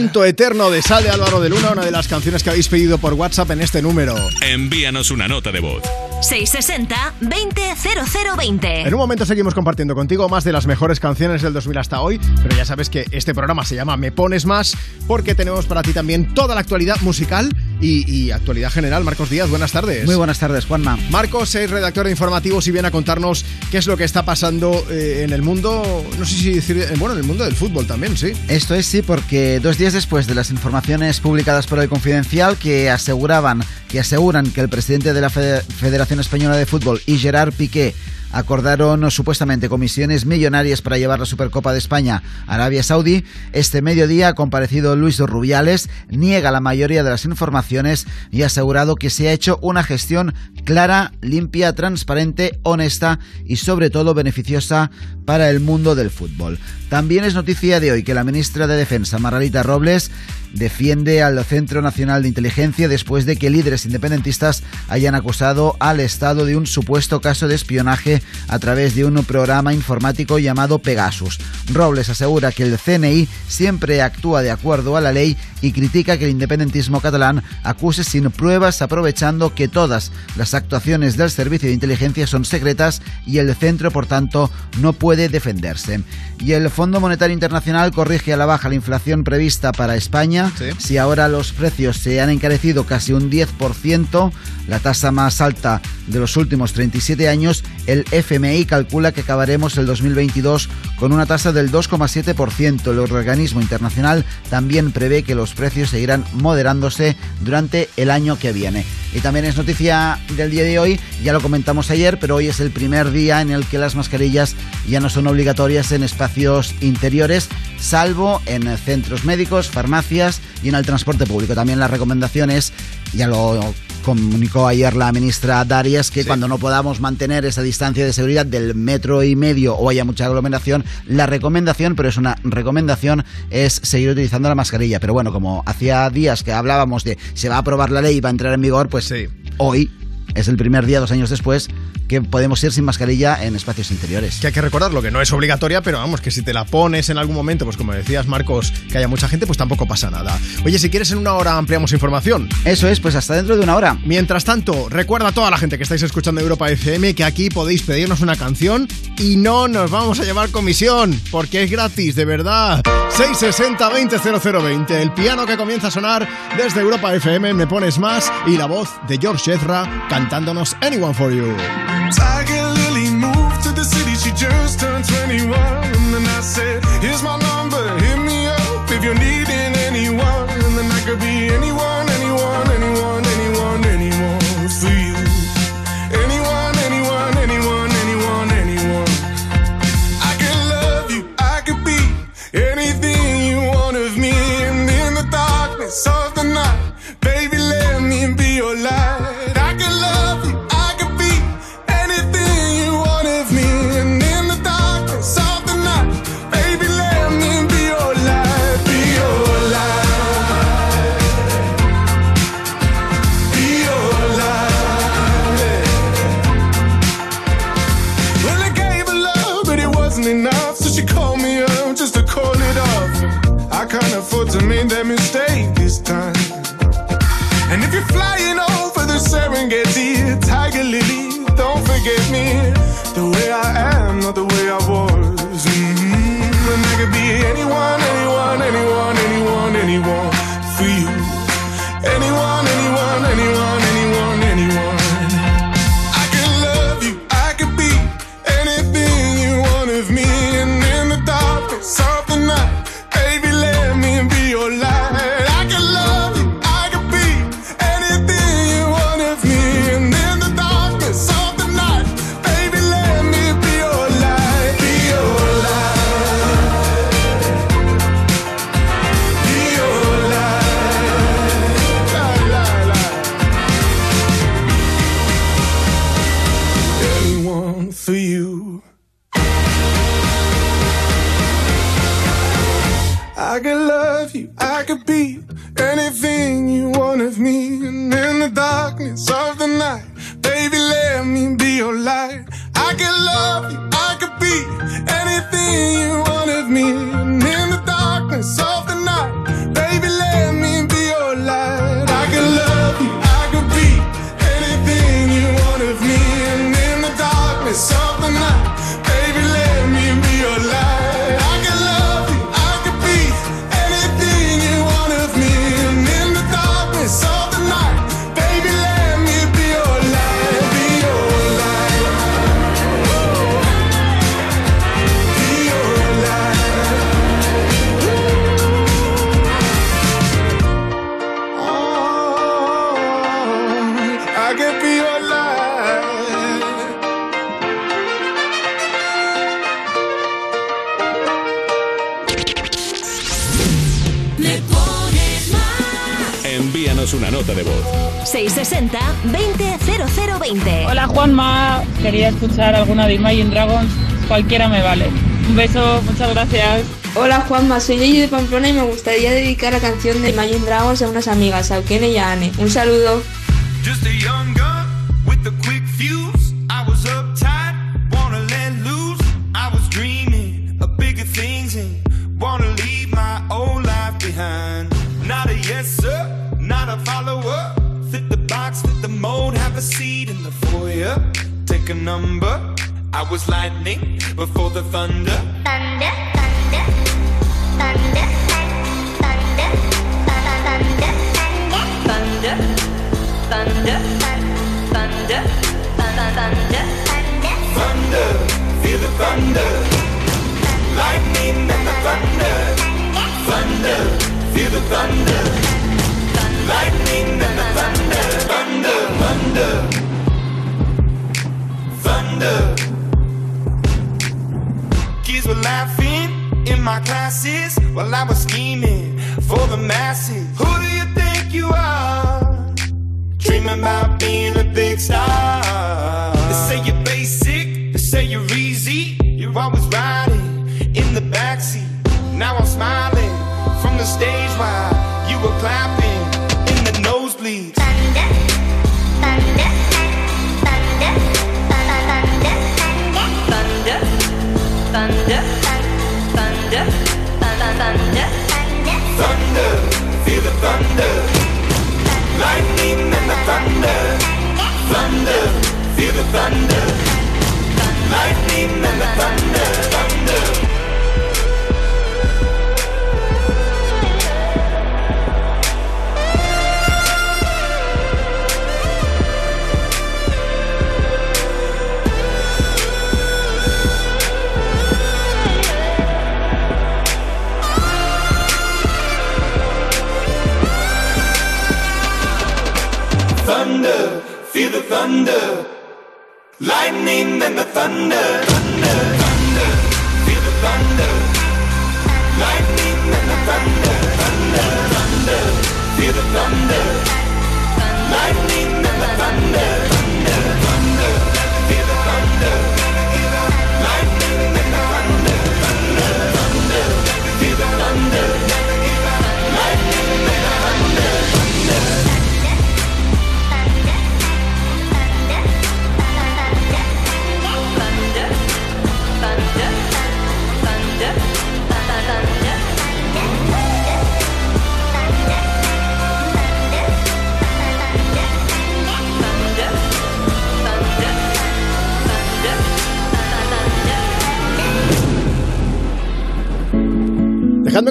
Eterno de Sale Álvaro de Luna, una de las canciones que habéis pedido por WhatsApp en este número. Envíanos una nota de voz. 660-200020. En un momento seguimos compartiendo contigo más de las mejores canciones del 2000 hasta hoy, pero ya sabes que este programa se llama Me Pones Más porque tenemos para ti también toda la actualidad musical y, y actualidad general. Marcos Díaz, buenas tardes. Muy buenas tardes, Juanma. Marcos es redactor de informativos y viene a contarnos qué es lo que está pasando eh, en el mundo, no sé si decir, eh, bueno, en el mundo del fútbol también, sí. Esto es sí, porque dos días después de las informaciones publicadas por el Confidencial que aseguraban, que aseguran que el presidente de la Fede- Federación Española de Fútbol y Gerard Piqué acordaron supuestamente comisiones millonarias para llevar la Supercopa de España a Arabia Saudí. Este mediodía ha comparecido Luis Rubiales, niega la mayoría de las informaciones y ha asegurado que se ha hecho una gestión clara, limpia, transparente, honesta y sobre todo beneficiosa para el mundo del fútbol. También es noticia de hoy que la ministra de Defensa, Margarita Robles, defiende al Centro Nacional de Inteligencia después de que líderes independentistas hayan acusado al Estado de un supuesto caso de espionaje a través de un programa informático llamado Pegasus. Robles asegura que el CNI siempre actúa de acuerdo a la ley y critica que el independentismo catalán acuse sin pruebas aprovechando que todas las actuaciones del servicio de inteligencia son secretas y el centro por tanto no puede defenderse. Y el Fondo Monetario Internacional corrige a la baja la inflación prevista para España. Si ahora los precios se han encarecido casi un 10%, la tasa más alta de los últimos 37 años, el FMI calcula que acabaremos el 2022 con una tasa del 2,7%. El organismo internacional también prevé que los precios seguirán moderándose durante el año que viene. Y también es noticia del día de hoy, ya lo comentamos ayer, pero hoy es el primer día en el que las mascarillas ya no son obligatorias en espacios interiores, salvo en centros médicos, farmacias y en el transporte público. También las recomendaciones, ya lo comunicó ayer la ministra Darias que cuando no podamos mantener esa distancia de seguridad del metro y medio o haya mucha aglomeración, la recomendación, pero es una recomendación, es seguir utilizando la mascarilla. Pero bueno, como hacía días que hablábamos de se va a aprobar la ley y va a entrar en vigor, pues hoy es el primer día, dos años después, que podemos ir sin mascarilla en espacios interiores. Que hay que recordarlo, que no es obligatoria, pero vamos, que si te la pones en algún momento, pues como decías, Marcos, que haya mucha gente, pues tampoco pasa nada. Oye, si quieres en una hora ampliamos información. Eso es, pues hasta dentro de una hora. Mientras tanto, recuerda a toda la gente que estáis escuchando Europa FM que aquí podéis pedirnos una canción y no nos vamos a llevar comisión, porque es gratis, de verdad. 660 200020, el piano que comienza a sonar desde Europa FM, me pones más, y la voz de George Ezra cantándonos Anyone for You. Tiger Lily moved to the city, she just turned 21. And then I said, Here's my number, hit me up if you're needing anyone. And then I could be anyone, cualquiera me vale. Un beso, muchas gracias. Hola Juanma, soy Yeyi de Pamplona y me gustaría dedicar la canción de Imagine Dragons a unas amigas, a Eugenia y a Anne. Un saludo.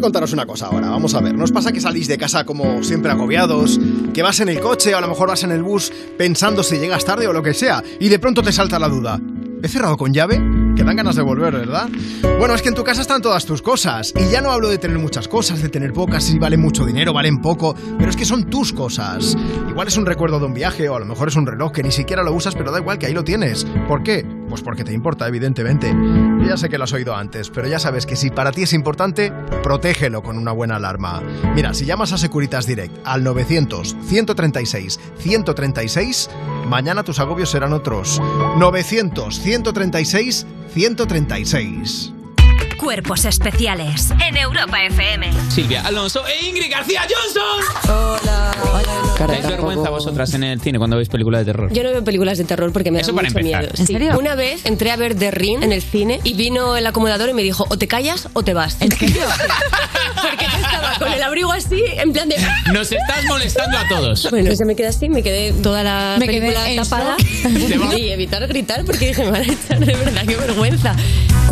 Contaros una cosa ahora, vamos a ver. ¿Nos pasa que salís de casa como siempre agobiados? Que vas en el coche o a lo mejor vas en el bus pensando si llegas tarde o lo que sea y de pronto te salta la duda. ¿He cerrado con llave? Que dan ganas de volver, ¿verdad? Bueno, es que en tu casa están todas tus cosas. Y ya no hablo de tener muchas cosas, de tener pocas, si valen mucho dinero, valen poco, pero es que son tus cosas. Igual es un recuerdo de un viaje o a lo mejor es un reloj que ni siquiera lo usas, pero da igual que ahí lo tienes. ¿Por qué? Pues porque te importa, evidentemente. Ya sé que lo has oído antes, pero ya sabes que si para ti es importante, protégelo con una buena alarma. Mira, si llamas a Securitas Direct al 900-136-136, mañana tus agobios serán otros. 900-136-136. 136. Cuerpos especiales en Europa FM. Silvia Alonso e Ingrid García Johnson. Hola. ¿Dais vergüenza vosotras en el cine cuando veis películas de terror? Yo no veo películas de terror porque me da mucho empezar. miedo. ¿En Sí. serio? Una vez entré a ver The Ring en el cine y vino el acomodador y me dijo, o te callas o te vas. ¿En serio? porque yo estaba con el abrigo así, en plan de... Nos estás molestando a todos. Bueno, ya me quedé así, me quedé toda la Me película tapada y evitar gritar porque dije, me van a echar de verdad, qué vergüenza.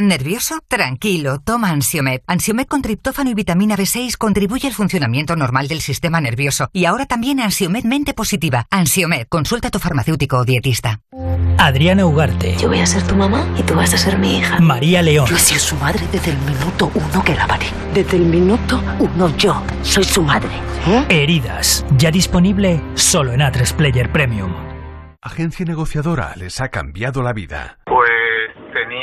¿Nervioso? Tranquilo, toma Ansiomed. Ansiomed con triptófano y vitamina B6 contribuye al funcionamiento normal del sistema nervioso. Y ahora también Ansiomed mente positiva. Ansiomed, consulta a tu farmacéutico o dietista. Adriana Ugarte. Yo voy a ser tu mamá y tú vas a ser mi hija. María León. Yo he sido su madre desde el minuto uno que la paré. Desde el minuto uno yo soy su madre. Heridas. Ya disponible solo en A3 Player Premium. Agencia negociadora les ha cambiado la vida.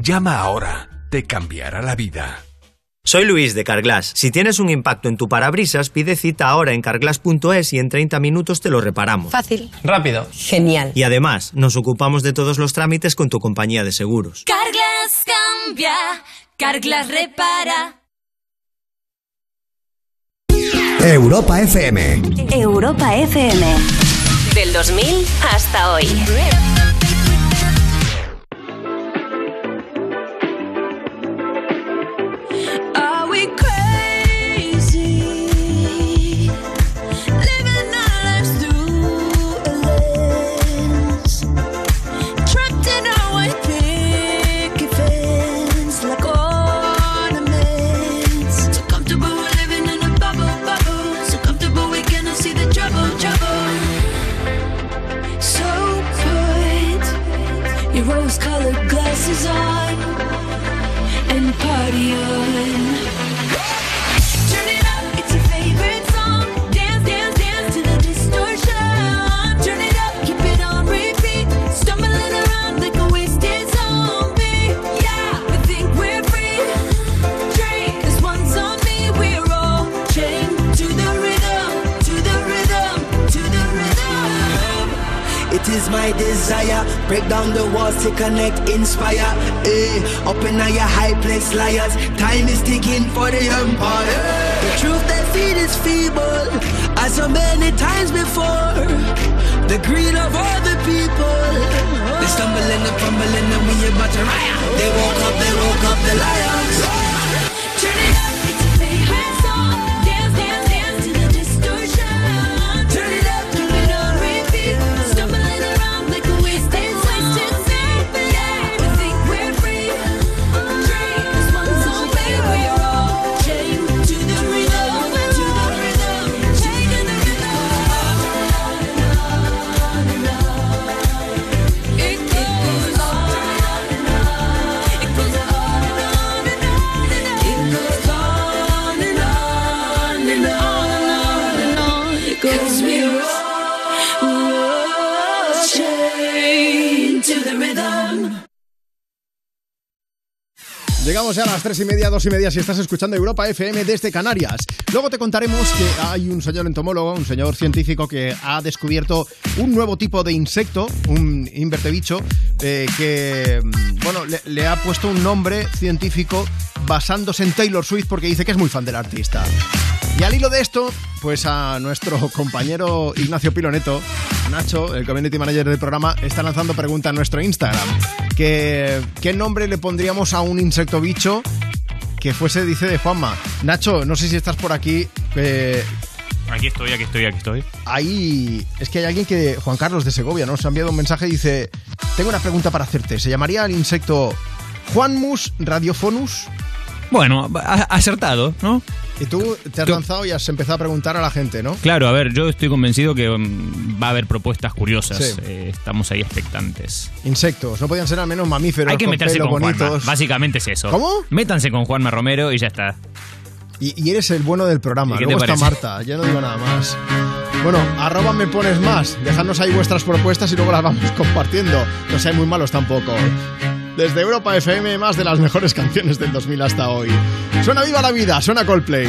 Llama ahora, te cambiará la vida. Soy Luis de Carglass. Si tienes un impacto en tu parabrisas, pide cita ahora en carglass.es y en 30 minutos te lo reparamos. Fácil. Rápido. Genial. Y además, nos ocupamos de todos los trámites con tu compañía de seguros. Carglass cambia, Carglass repara. Europa FM. Europa FM. Del 2000 hasta hoy. Is my desire. Break down the walls to connect, inspire. Eh, up in your high place, liars. Time is ticking for the empire. The truth they feed is feeble, as so many times before. The greed of all the people. They stumble and fumble and we about to riot. They woke up, they woke up the lions. Llegamos ya a las 3 y media, 2 y media si estás escuchando Europa FM desde Canarias. Luego te contaremos que hay un señor entomólogo, un señor científico que ha descubierto un nuevo tipo de insecto, un invertebicho, eh, que mm, bueno, le, ha puesto un nombre científico basándose en Taylor Swift porque dice que es muy fan del artista. Y al hilo de esto, pues a nuestro compañero Ignacio Piloneto, Nacho, el community manager del programa, está lanzando pregunta en nuestro Instagram. ¿Qué nombre le pondríamos a un insecto bicho que fuese, dice de Juanma? Nacho, no sé si estás por aquí. eh, Aquí estoy, aquí estoy, aquí estoy. ahí es que hay alguien que, Juan Carlos de Segovia, nos ha enviado un mensaje y dice, tengo una pregunta para hacerte. ¿Se llamaría el insecto Juanmus radiophonus? Bueno, acertado, ¿no? Y tú te has lanzado y has empezado a preguntar a la gente, ¿no? Claro, a ver, yo estoy convencido que mm, va a haber propuestas curiosas. Sí. Eh, estamos ahí expectantes. Insectos, no podían ser al menos mamíferos. Hay que con meterse pelo con Juanma. bonitos. Básicamente es eso. ¿Cómo? Métanse con Juanma Romero y ya está. Y, y eres el bueno del programa. ¿Y qué te Luego está parece? Marta, ya no digo nada más. Bueno, arroba me pones más. Dejadnos ahí vuestras propuestas y luego las vamos compartiendo. No seáis muy malos tampoco. Desde Europa FM, más de las mejores canciones del 2000 hasta hoy. Suena viva la vida, suena Coldplay.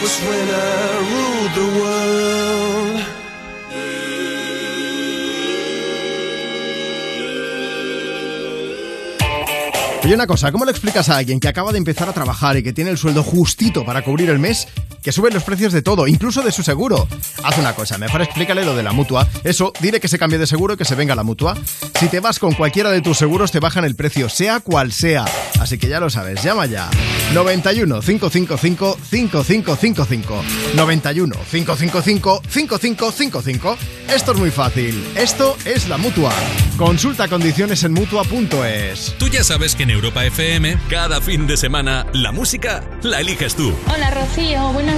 Was una cosa, ¿cómo le explicas a alguien que acaba de empezar a trabajar y que tiene el sueldo justito para cubrir el mes que suben los precios de todo, incluso de su seguro? Haz una cosa, mejor explícale lo de la mutua. Eso, dile que se cambie de seguro y que se venga la mutua. Si te vas con cualquiera de tus seguros, te bajan el precio, sea cual sea. Así que ya lo sabes, llama ya. 91 555 5555. 91 555 5555. Esto es muy fácil. Esto es la mutua. Consulta condiciones en mutua.es. Tú ya sabes que en Europa FM, cada fin de semana, la música la eliges tú. Hola Rocío, buenos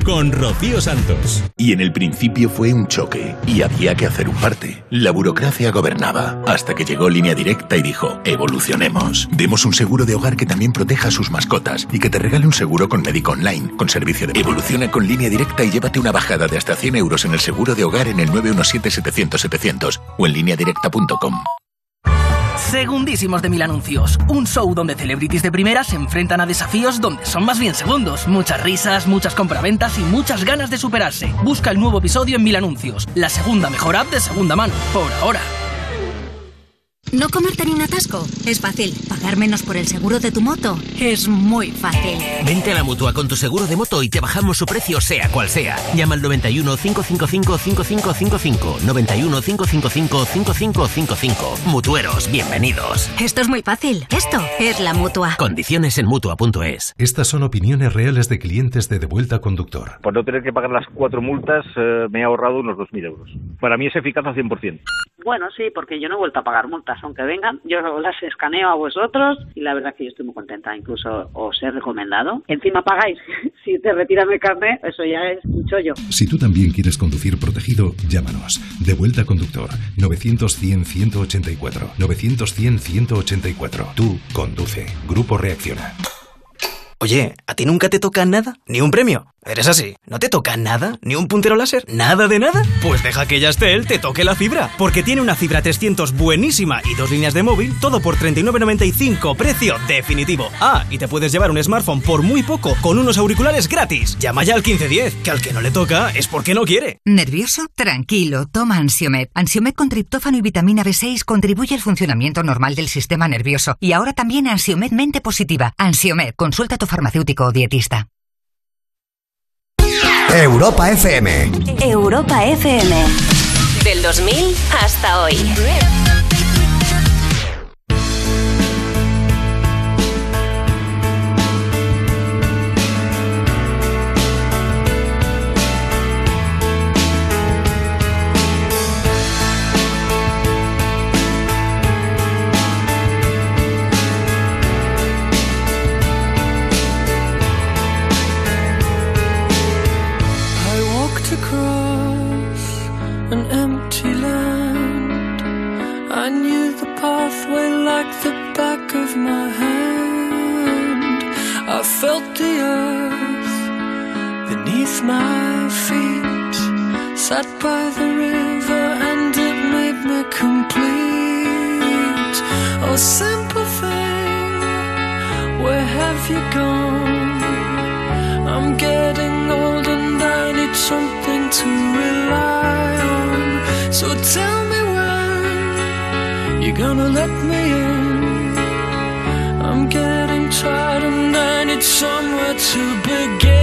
con Rocío Santos. Y en el principio fue un choque y había que hacer un parte. La burocracia gobernaba hasta que llegó Línea Directa y dijo, evolucionemos. Demos un seguro de hogar que también proteja a sus mascotas y que te regale un seguro con médico online, con servicio de evoluciona con Línea Directa y llévate una bajada de hasta 100 euros en el seguro de hogar en el 917-700-700 o en lineadirecta.com. Segundísimos de Mil Anuncios. Un show donde celebrities de primera se enfrentan a desafíos donde son más bien segundos. Muchas risas, muchas compraventas y muchas ganas de superarse. Busca el nuevo episodio en Mil Anuncios, la segunda mejor app de segunda mano. Por ahora. ¿No comerte ni un atasco? Es fácil. ¿Pagar menos por el seguro de tu moto? Es muy fácil. Vente a la mutua con tu seguro de moto y te bajamos su precio, sea cual sea. Llama al 91 555 5555. 91 555 5555. Mutueros, bienvenidos. Esto es muy fácil. Esto es la mutua. Condiciones en mutua.es. Estas son opiniones reales de clientes de Devuelta Conductor. Por no tener que pagar las cuatro multas, eh, me he ahorrado unos 2.000 euros. Para mí es eficaz al 100%. Bueno, sí, porque yo no he vuelto a pagar multas, aunque vengan. Yo las escaneo a vosotros y la verdad que yo estoy muy contenta. Incluso os he recomendado. Encima pagáis. si te retiran el carnet, eso ya es un chollo. Si tú también quieres conducir protegido, llámanos. Devuelta Conductor. 900-100-184. 900-100-184. Tú conduce. Grupo Reacciona. Oye, ¿a ti nunca te toca nada? ¿Ni un premio? ¿Eres así? ¿No te toca nada? ¿Ni un puntero láser? ¿Nada de nada? Pues deja que Yastel te toque la fibra, porque tiene una fibra 300 buenísima y dos líneas de móvil, todo por 39.95, precio definitivo. Ah, y te puedes llevar un smartphone por muy poco, con unos auriculares gratis. Llama ya al 1510, que al que no le toca es porque no quiere. ¿Nervioso? Tranquilo, toma Ansiomed. Ansiomed con triptófano y vitamina B6 contribuye al funcionamiento normal del sistema nervioso. Y ahora también Ansiomed mente positiva. Ansiomed, consulta tu farmacéutico o dietista. Europa FM. Europa FM. Del 2000 hasta hoy. Like the back of my hand. I felt the earth beneath my feet. Sat by the river and it made me complete. Oh, simple thing, where have you gone? I'm getting old and I need something to rely on. So tell gonna let me in. I'm getting tired and I need somewhere to begin.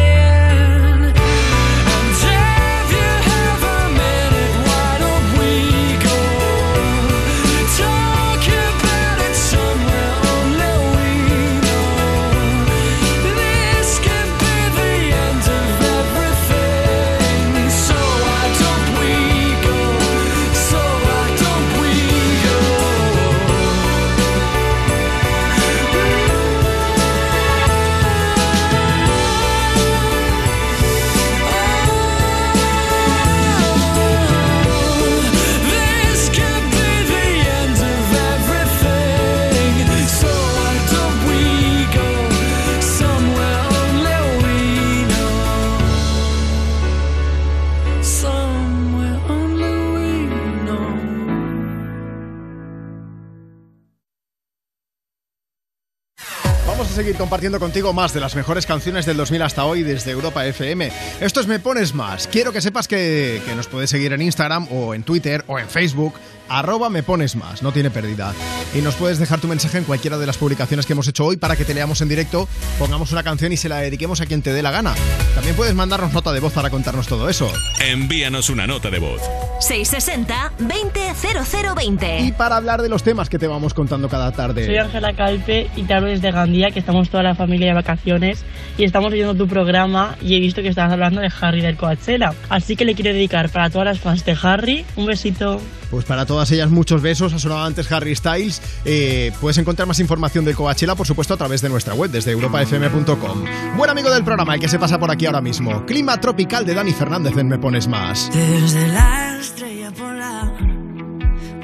Seguir compartiendo contigo más de las mejores canciones del 2000 hasta hoy desde Europa FM. Esto es Me Pones Más. Quiero que sepas que, nos puedes seguir en Instagram o en Twitter o en Facebook. Arroba Me Pones Más, no tiene pérdida. Y nos puedes dejar tu mensaje en cualquiera de las publicaciones que hemos hecho hoy para que te leamos en directo, pongamos una canción y se la dediquemos a quien te dé la gana. También puedes mandarnos nota de voz para contarnos todo eso. Envíanos una nota de voz. 660-200020. Y para hablar de los temas que te vamos contando cada tarde. Soy Ángela Calpe y te hablo desde Gandía, que estamos toda la familia de vacaciones y estamos oyendo tu programa y he visto que estabas hablando de Harry del Coachella. Así que le quiero dedicar para todas las fans de Harry un besito. Pues para todas ellas muchos besos, ha sonado antes Harry Styles. Eh, puedes encontrar más información del Coachella, por supuesto, a través de nuestra web, desde europafm.com. Buen amigo del programa, el que se pasa por aquí ahora mismo. Clima tropical de Dani Fernández en Me Pones Más. Desde la estrella polar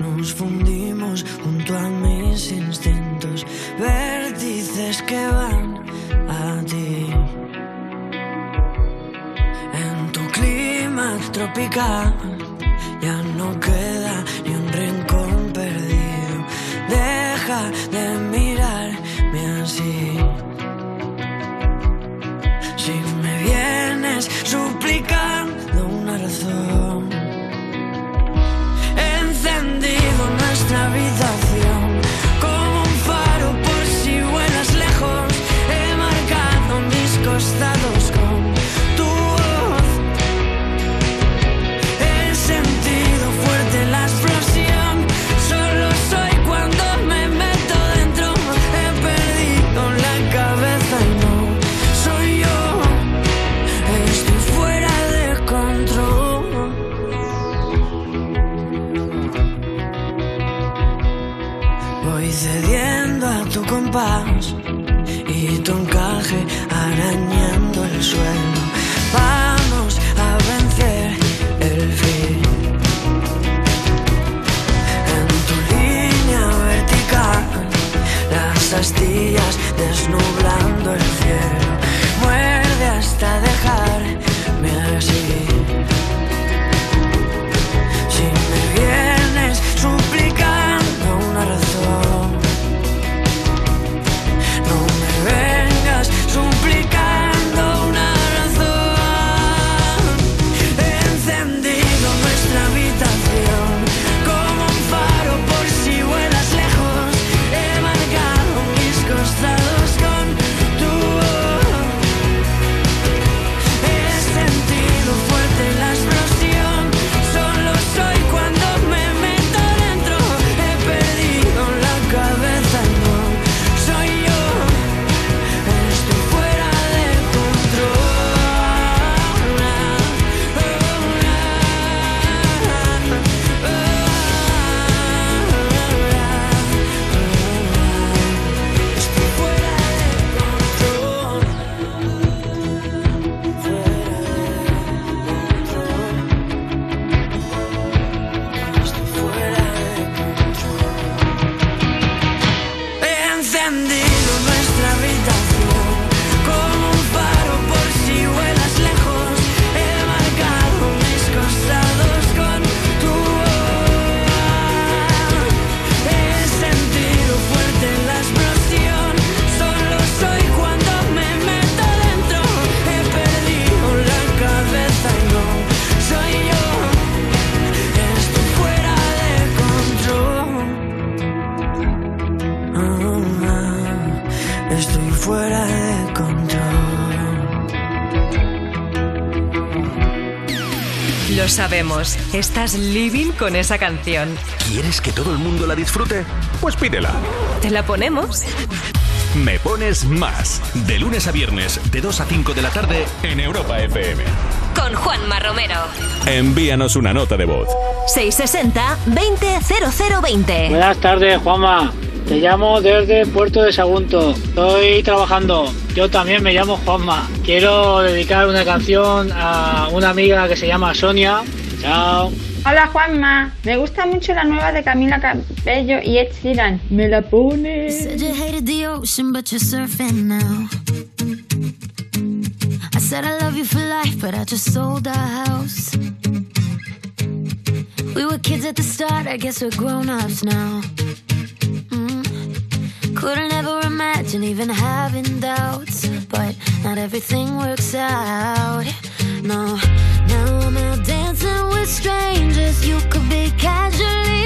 nos fundimos junto a mis instintos, vértices que van a ti. En tu clima tropical ya no queda rincón perdido. Deja estás living con esa canción. ¿Quieres que todo el mundo la disfrute? Pues pídela. ¿Te la ponemos? Me pones más. De lunes a viernes, de 2 a 5 de la tarde, en Europa FM. Con Juanma Romero. Envíanos una nota de voz. 660-200020. Buenas tardes, Juanma. Te llamo desde Puerto de Sagunto. Estoy trabajando. Yo también me llamo Juanma. Quiero dedicar una canción a una amiga que se llama Sonia. Chao. Hola Juanma, me gusta mucho la nueva de Camila Cabello y Ed Sheeran. ¿Me la pones? Said you hated the ocean, but you're surfing now. I said I love you for life, but I just sold our house. We were kids at the start, I guess we're grown ups now. Mm. Couldn't ever imagine even having doubts, but not everything works out. No, dancing with strangers. You could be casually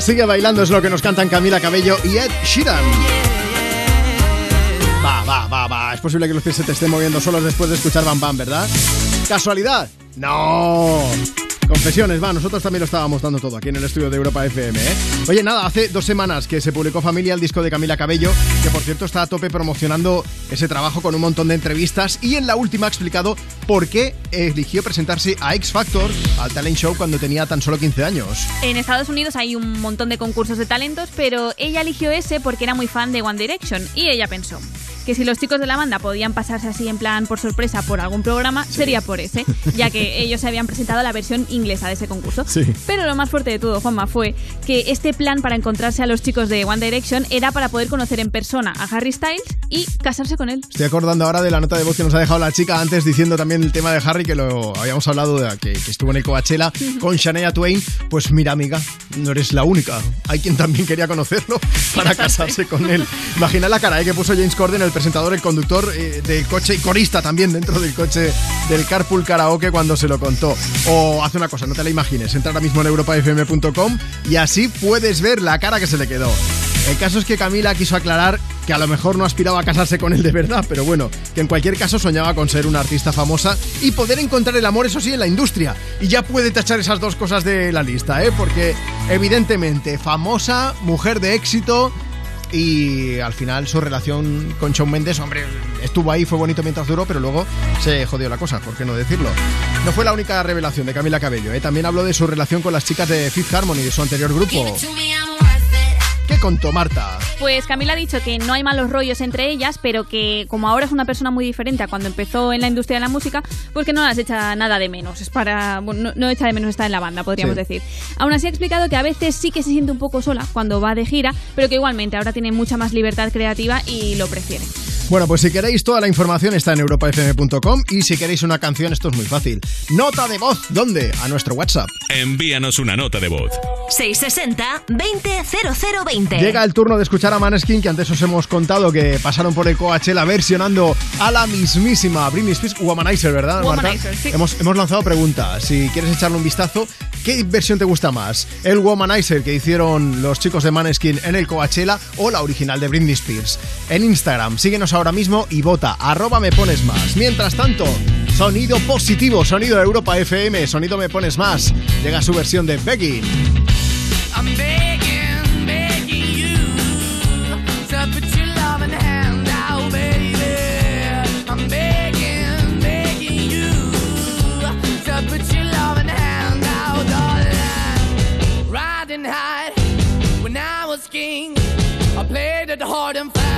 sigue bailando, es lo que nos cantan Camila Cabello y Ed Sheeran. Va, va, va, va. Es posible que los pies se te estén moviendo solos después de escuchar Bam Bam, ¿verdad? ¿Casualidad? No. Confesiones, va, nosotros también lo estábamos dando todo aquí en el estudio de Europa FM, ¿eh? Oye, nada, hace dos semanas que se publicó Familia, el disco de Camila Cabello, que por cierto está a tope promocionando ese trabajo con un montón de entrevistas y en la última ha explicado por qué eligió presentarse a X Factor, al talent show, cuando tenía tan solo 15 años. En Estados Unidos hay un montón de concursos de talentos, pero ella eligió ese porque era muy fan de One Direction y ella pensó que si los chicos de la banda podían pasarse así en plan por sorpresa por algún programa, sería por ese, ya que ellos se habían presentado a la versión inglesa de ese concurso. Sí. Pero lo más fuerte de todo, Juanma, fue que este plan para encontrarse a los chicos de One Direction era para poder conocer en persona a Harry Styles y casarse con él. Estoy acordando ahora de la nota de voz que nos ha dejado la chica antes diciendo también el tema de Harry, que lo habíamos hablado de que, que estuvo en el Coachella con Shania Twain. Pues mira, amiga, no eres la única. Hay quien también quería conocerlo para casarse con él. Imagina la cara ¿eh? que puso James Corden, el presentador, el conductor eh, del coche y corista también dentro del coche del Carpool Karaoke cuando se lo contó. O hace una cosa, no te la imagines, entra ahora mismo en europafm.com y así puedes ver la cara que se le quedó. El caso es que Camila quiso aclarar que a lo mejor no aspiraba a casarse con él de verdad, pero bueno, que en cualquier caso soñaba con ser una artista famosa y poder encontrar el amor, eso sí, en la industria. Y ya puede tachar esas dos cosas de la lista, ¿eh? Porque evidentemente, famosa, mujer de éxito, y al final su relación con Shawn Mendes, hombre, estuvo ahí, fue bonito mientras duró, pero luego se jodió la cosa, ¿por qué no decirlo? No fue la única revelación de Camila Cabello, ¿eh? también habló de su relación con las chicas de Fifth Harmony, de su anterior grupo. ¿Qué contó Marta? Pues Camila ha dicho que no hay malos rollos entre ellas, pero que como ahora es una persona muy diferente a cuando empezó en la industria de la música, pues que no las echa nada de menos. Es para. bueno, no, no echa de menos estar en la banda, podríamos Sí. decir. Aún así ha explicado que a veces sí que se siente un poco sola cuando va de gira, pero que igualmente ahora tiene mucha más libertad creativa y lo prefiere. Bueno, pues si queréis toda la información está en europafm.com y si queréis una canción esto es muy fácil. Nota de voz, ¿dónde? A nuestro WhatsApp. Envíanos una nota de voz. 660 200020. Llega el turno de escuchar a Maneskin, que antes os hemos contado que pasaron por el Coachella versionando a la mismísima Britney Spears, Womanizer, ¿verdad, Marta? Womanizer, sí. Hemos, hemos lanzado preguntas. Si quieres echarle un vistazo, ¿qué versión te gusta más? ¿El Womanizer que hicieron los chicos de Maneskin en el Coachella o la original de Britney Spears? En Instagram, síguenos ahora mismo y vota, arroba me pones más. Mientras tanto, sonido positivo, sonido de Europa FM, sonido me pones más. Llega su versión de Begging. I'm begging, begging you to put your loving hand out, baby. I'm begging, begging you to put your loving hand out, darling. Riding high when I was king, I played it hard and fast,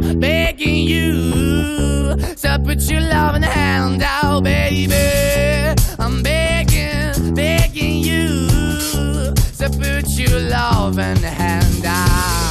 begging you. To put your loving hand out, baby. I'm begging, begging you. To put your loving hand out.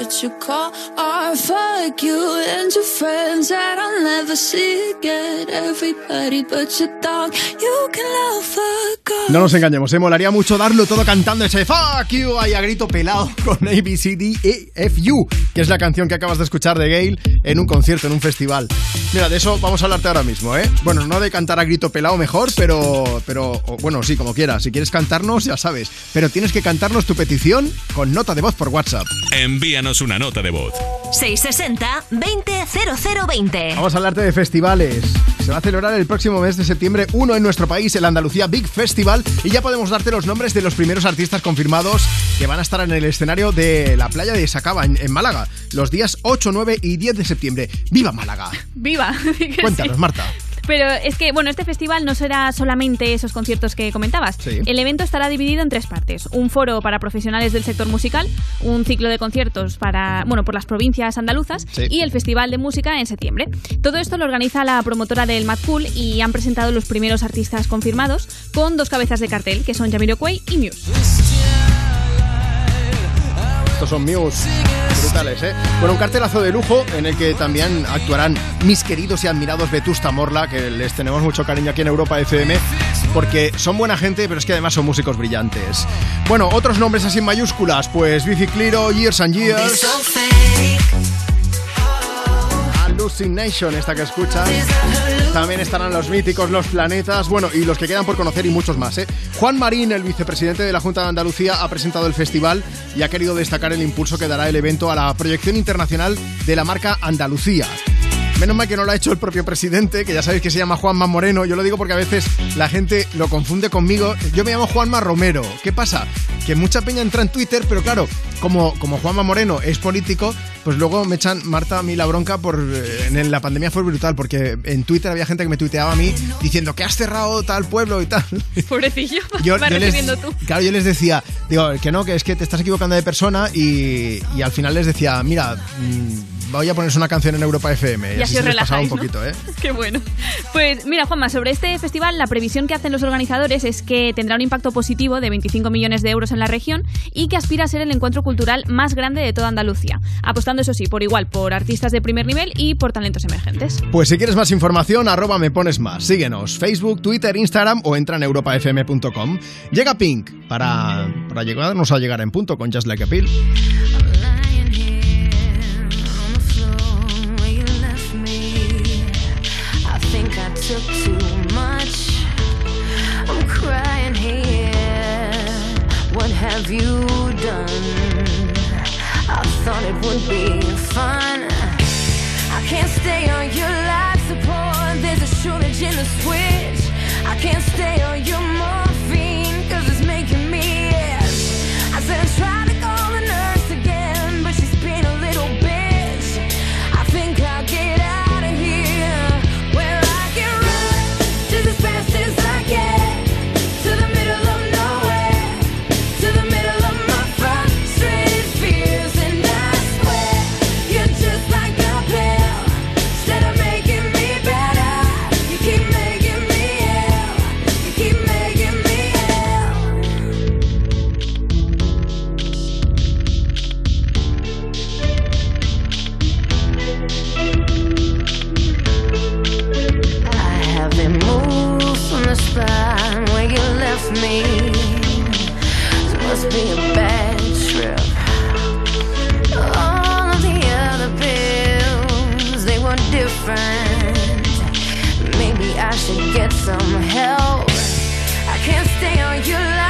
That you call. Fuck you and your friends that I'll never see again. Everybody but your dog, you can love fuck off. No nos engañemos, ¿eh? molaría mucho darlo todo cantando ese Fuck You ahí a grito pelado con A, B, C, D, E, F, U, que es la canción que acabas de escuchar de Gale en un concierto, en un festival. Mira, de eso vamos a hablarte ahora mismo, ¿eh? Bueno, no de cantar a grito pelado mejor, pero, pero bueno, sí, como quieras. Si quieres cantarnos, ya sabes. Pero tienes que cantarnos tu petición con nota de voz por WhatsApp. Envíanos una nota de voz. 660-200020. Vamos a hablarte de festivales. Se va a celebrar el próximo mes de septiembre uno en nuestro país, el Andalucía Big Festival, y ya podemos darte los nombres de los primeros artistas confirmados que van a estar en el escenario de la playa de Sacaba, en, en Málaga, los días 8, 9 y 10 de septiembre. ¡Viva Málaga! ¡Viva! Cuéntanos, Marta. Pero es que, bueno, este festival no será solamente esos conciertos que comentabas. Sí. El evento estará dividido en tres partes. Un foro para profesionales del sector musical, un ciclo de conciertos para, bueno, por las provincias andaluzas Sí. y el Festival de Música en septiembre. Todo esto lo organiza la promotora del Mad Cool y han presentado los primeros artistas confirmados con dos cabezas de cartel, que son Jamiroquai y Muse. Estos son Muse. Brutales, ¿eh? Bueno, un cartelazo de lujo en el que también actuarán mis queridos y admirados Vetusta Morla, que les tenemos mucho cariño aquí en Europa FM, porque son buena gente, pero es que además son músicos brillantes. Bueno, otros nombres así en mayúsculas, pues Bici Years and Years. Hallucination, esta que escuchas. También estarán los míticos, los planetas, bueno, y los que quedan por conocer y muchos más. ¿eh? Juan Marín, el vicepresidente de la Junta de Andalucía, ha presentado el festival y ha querido destacar el impulso que dará el evento a la proyección internacional de la marca Andalucía. Menos mal que no lo ha hecho el propio presidente, que ya sabéis que se llama Juanma Moreno. Yo lo digo porque a veces la gente lo confunde conmigo. Yo me llamo Juanma Romero. ¿Qué pasa? Que mucha peña entra en Twitter, pero claro, como, como Juanma Moreno es político, pues luego me echan Marta a mí la bronca por eh, en la pandemia fue brutal porque en Twitter había gente que me tuiteaba a mí diciendo que has cerrado tal pueblo y tal. Pobrecillo, Yo- yo les- tú. Claro, yo les decía, digo, que no, que es que te estás equivocando de persona y, y al final les decía, mira, mm, voy a ponerse una canción en Europa FM. Y así así os un poquito, ¿eh? Qué bueno. Pues mira, Juanma, sobre este festival, la previsión que hacen los organizadores es que tendrá un impacto positivo de 25 millones de euros en la región y que aspira a ser el encuentro cultural más grande de toda Andalucía, apostando, eso sí, por igual, por artistas de primer nivel y por talentos emergentes. Pues si quieres más información, arroba me pones más. Síguenos, Facebook, Twitter, Instagram o entra en europafm.com. Llega Pink para, para llegarnos a llegar en punto con Just Like a Pill. Would be fun. I can't stay on your life support. There's a shortage in the switch. I can't stay on your I should get some help. I can't stay on your life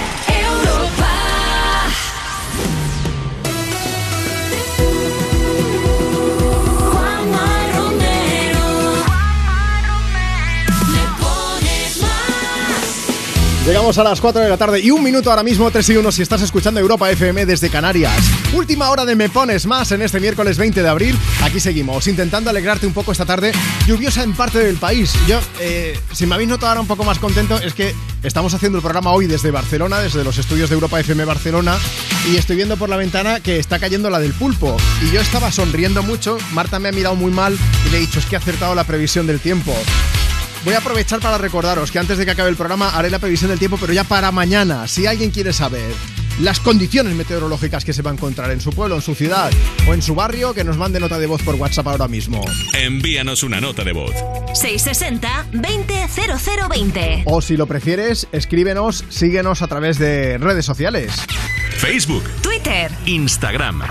Llegamos a las 4 de la tarde y un minuto ahora mismo, 3 y 1 si estás escuchando Europa FM desde Canarias. Última hora de Me Pones Más en este miércoles 20 de abril. Aquí seguimos, intentando alegrarte un poco esta tarde lluviosa en parte del país. Yo, eh, si me habéis notado ahora un poco más contento, es que estamos haciendo el programa hoy desde Barcelona, desde los estudios de Europa FM Barcelona, y estoy viendo por la ventana que está cayendo la del pulpo. Y yo estaba sonriendo mucho, Marta me ha mirado muy mal y le he dicho, es que he acertado la previsión del tiempo. Voy a aprovechar para recordaros que antes de que acabe el programa haré la previsión del tiempo, pero ya para mañana. Si alguien quiere saber las condiciones meteorológicas que se va a encontrar en su pueblo, en su ciudad o en su barrio, que nos mande nota de voz por WhatsApp ahora mismo. Envíanos una nota de voz. 660 200020. O si lo prefieres, escríbenos, síguenos a través de redes sociales. Facebook, Twitter. Instagram.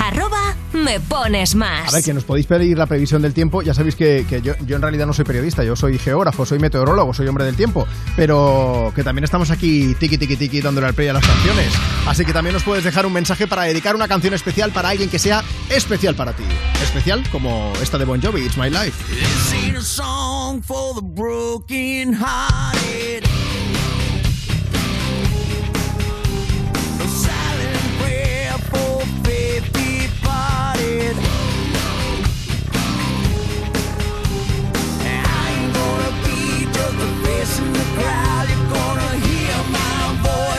Arroba me pones más. A ver, que nos podéis pedir la previsión del tiempo. Ya sabéis que, que yo, yo en realidad no soy periodista, yo soy geógrafo, soy meteorólogo, soy hombre del tiempo. Pero que también estamos aquí tiki tiki tiki dándole al play a las canciones. Así que también nos puedes dejar un mensaje para dedicar una canción especial para alguien que sea especial para ti. Especial como esta de Bon Jovi, It's My Life.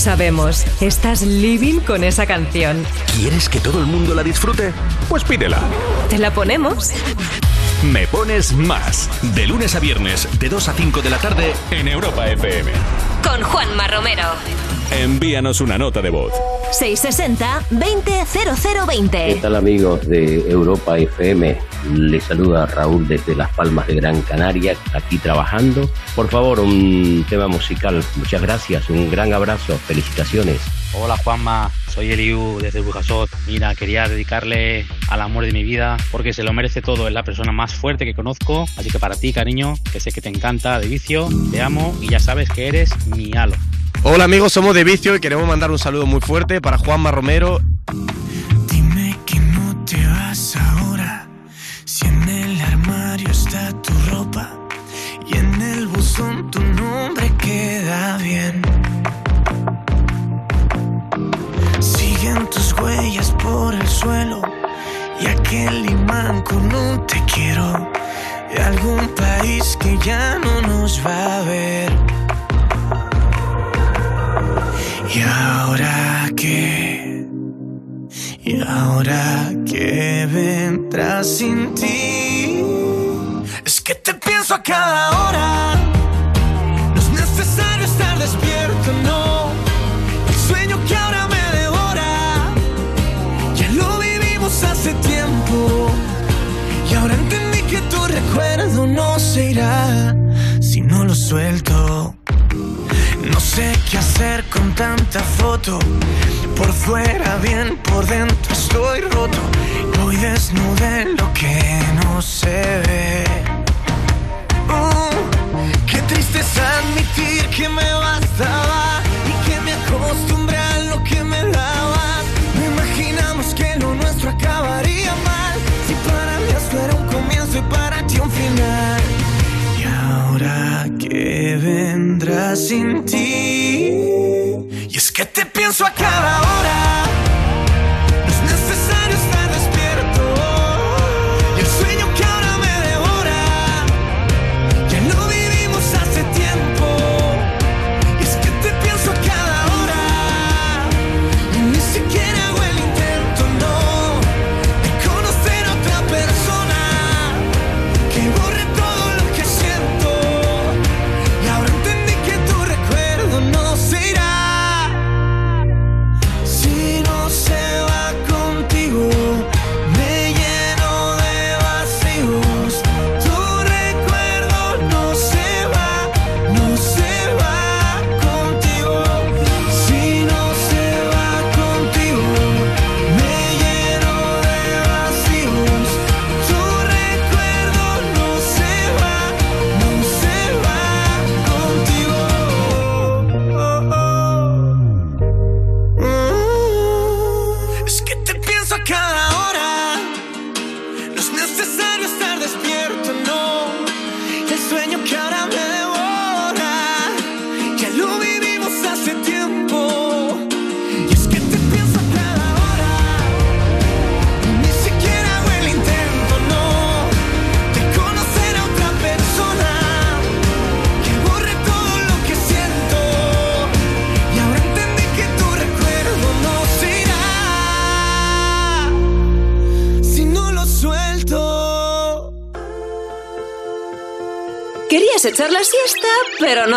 sabemos, estás living con esa canción. ¿Quieres que todo el mundo la disfrute? Pues pídela. ¿Te la ponemos? Me pones más. De lunes a viernes, de 2 a 5 de la tarde, en Europa FM. Con Juanma Romero. Envíanos una nota de voz. 660 200020. ¿Qué tal amigos de Europa FM? Le saluda Raúl desde Las Palmas de Gran Canaria, aquí trabajando. Por favor, un tema musical. Muchas gracias, un gran abrazo, felicitaciones. Hola Juanma, soy Eliu desde Bujasot. Mira, quería dedicarle al amor de mi vida porque se lo merece todo. Es la persona más fuerte que conozco. Así que para ti, cariño, que sé que te encanta de vicio, te amo y ya sabes que eres mi halo. Hola amigos, somos de Vicio y queremos mandar un saludo muy fuerte para Juanma Romero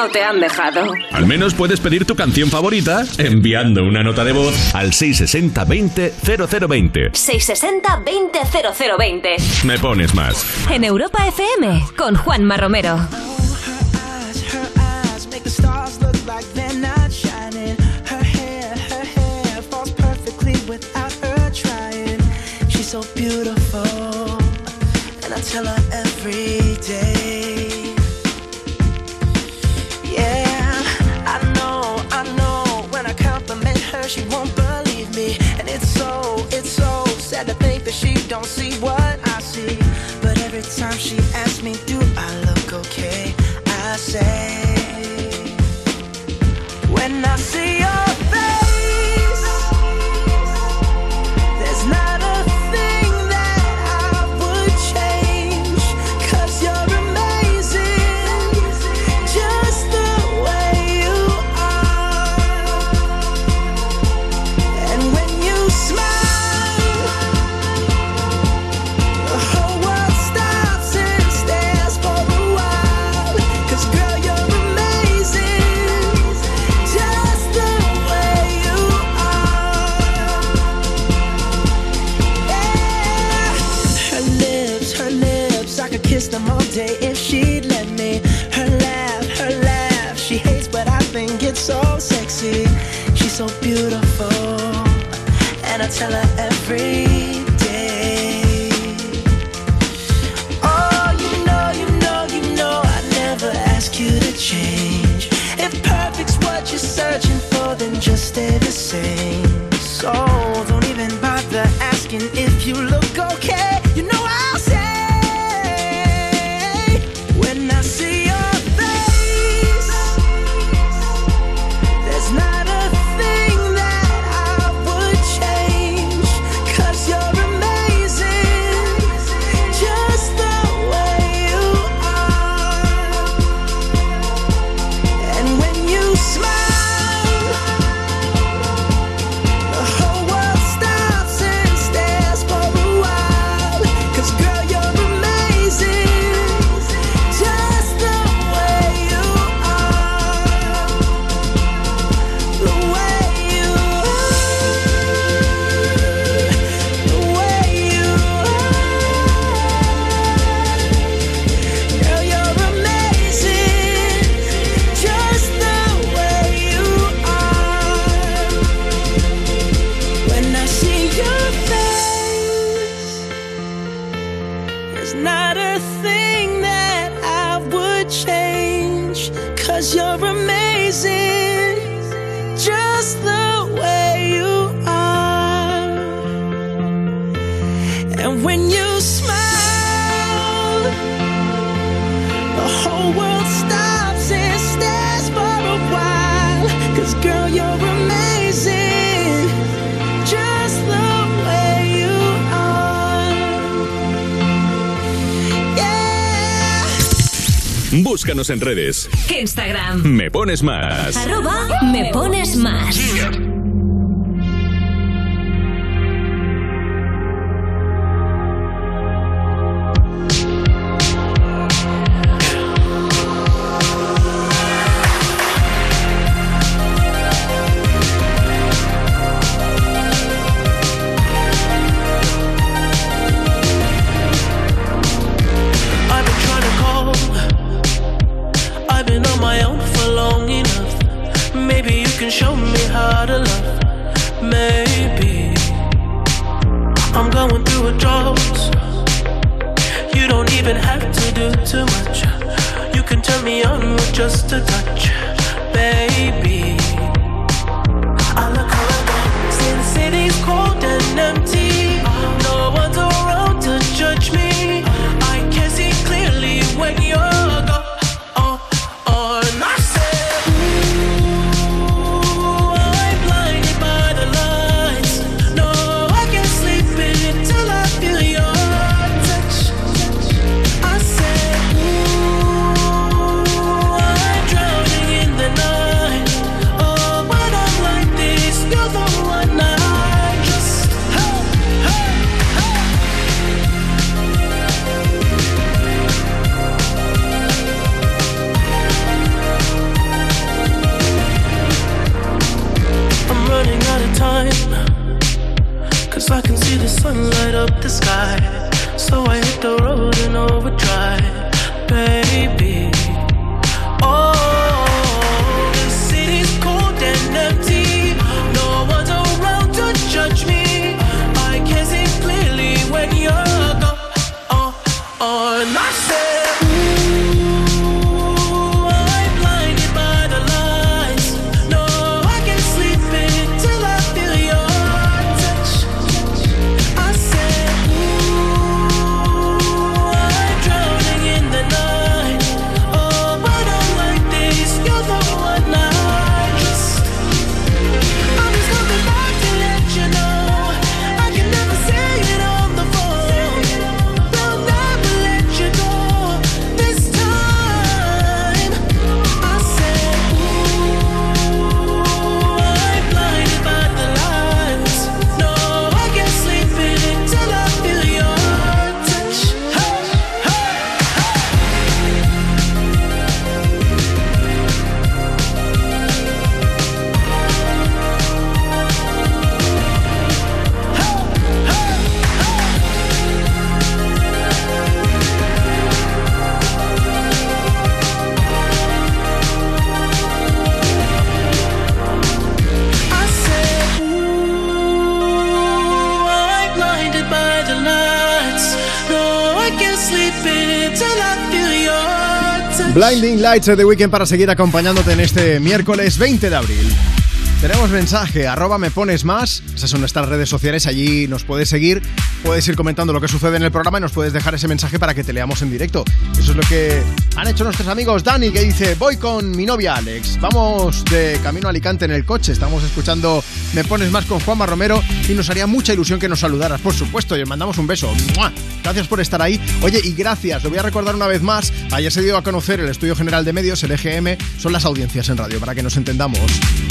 te han dejado. Al menos puedes pedir tu canción favorita enviando una nota de voz al 660-20-0020. 660-20-0020. Me pones más. En Europa FM, con Juanma Romero. En redes. Instagram. Me pones más. Arroba Lights de The Weekend para seguir acompañándote en este miércoles 20 de abril. Tenemos mensaje, arroba me pones más. Esas son nuestras redes sociales, allí nos puedes seguir, puedes ir comentando lo que sucede en el programa y nos puedes dejar ese mensaje para que te leamos en directo. Eso es lo que han hecho nuestros amigos. Dani que dice, voy con mi novia Alex. Vamos de camino a Alicante en el coche. Estamos escuchando Me pones más con Juanma Romero y nos haría mucha ilusión que nos saludaras, por supuesto, y os mandamos un beso. ¡Mua! Gracias por estar ahí. Oye, y gracias, lo voy a recordar una vez más. Ayer se dio a conocer el Estudio General de Medios, el EGM, son las audiencias en radio, para que nos entendamos.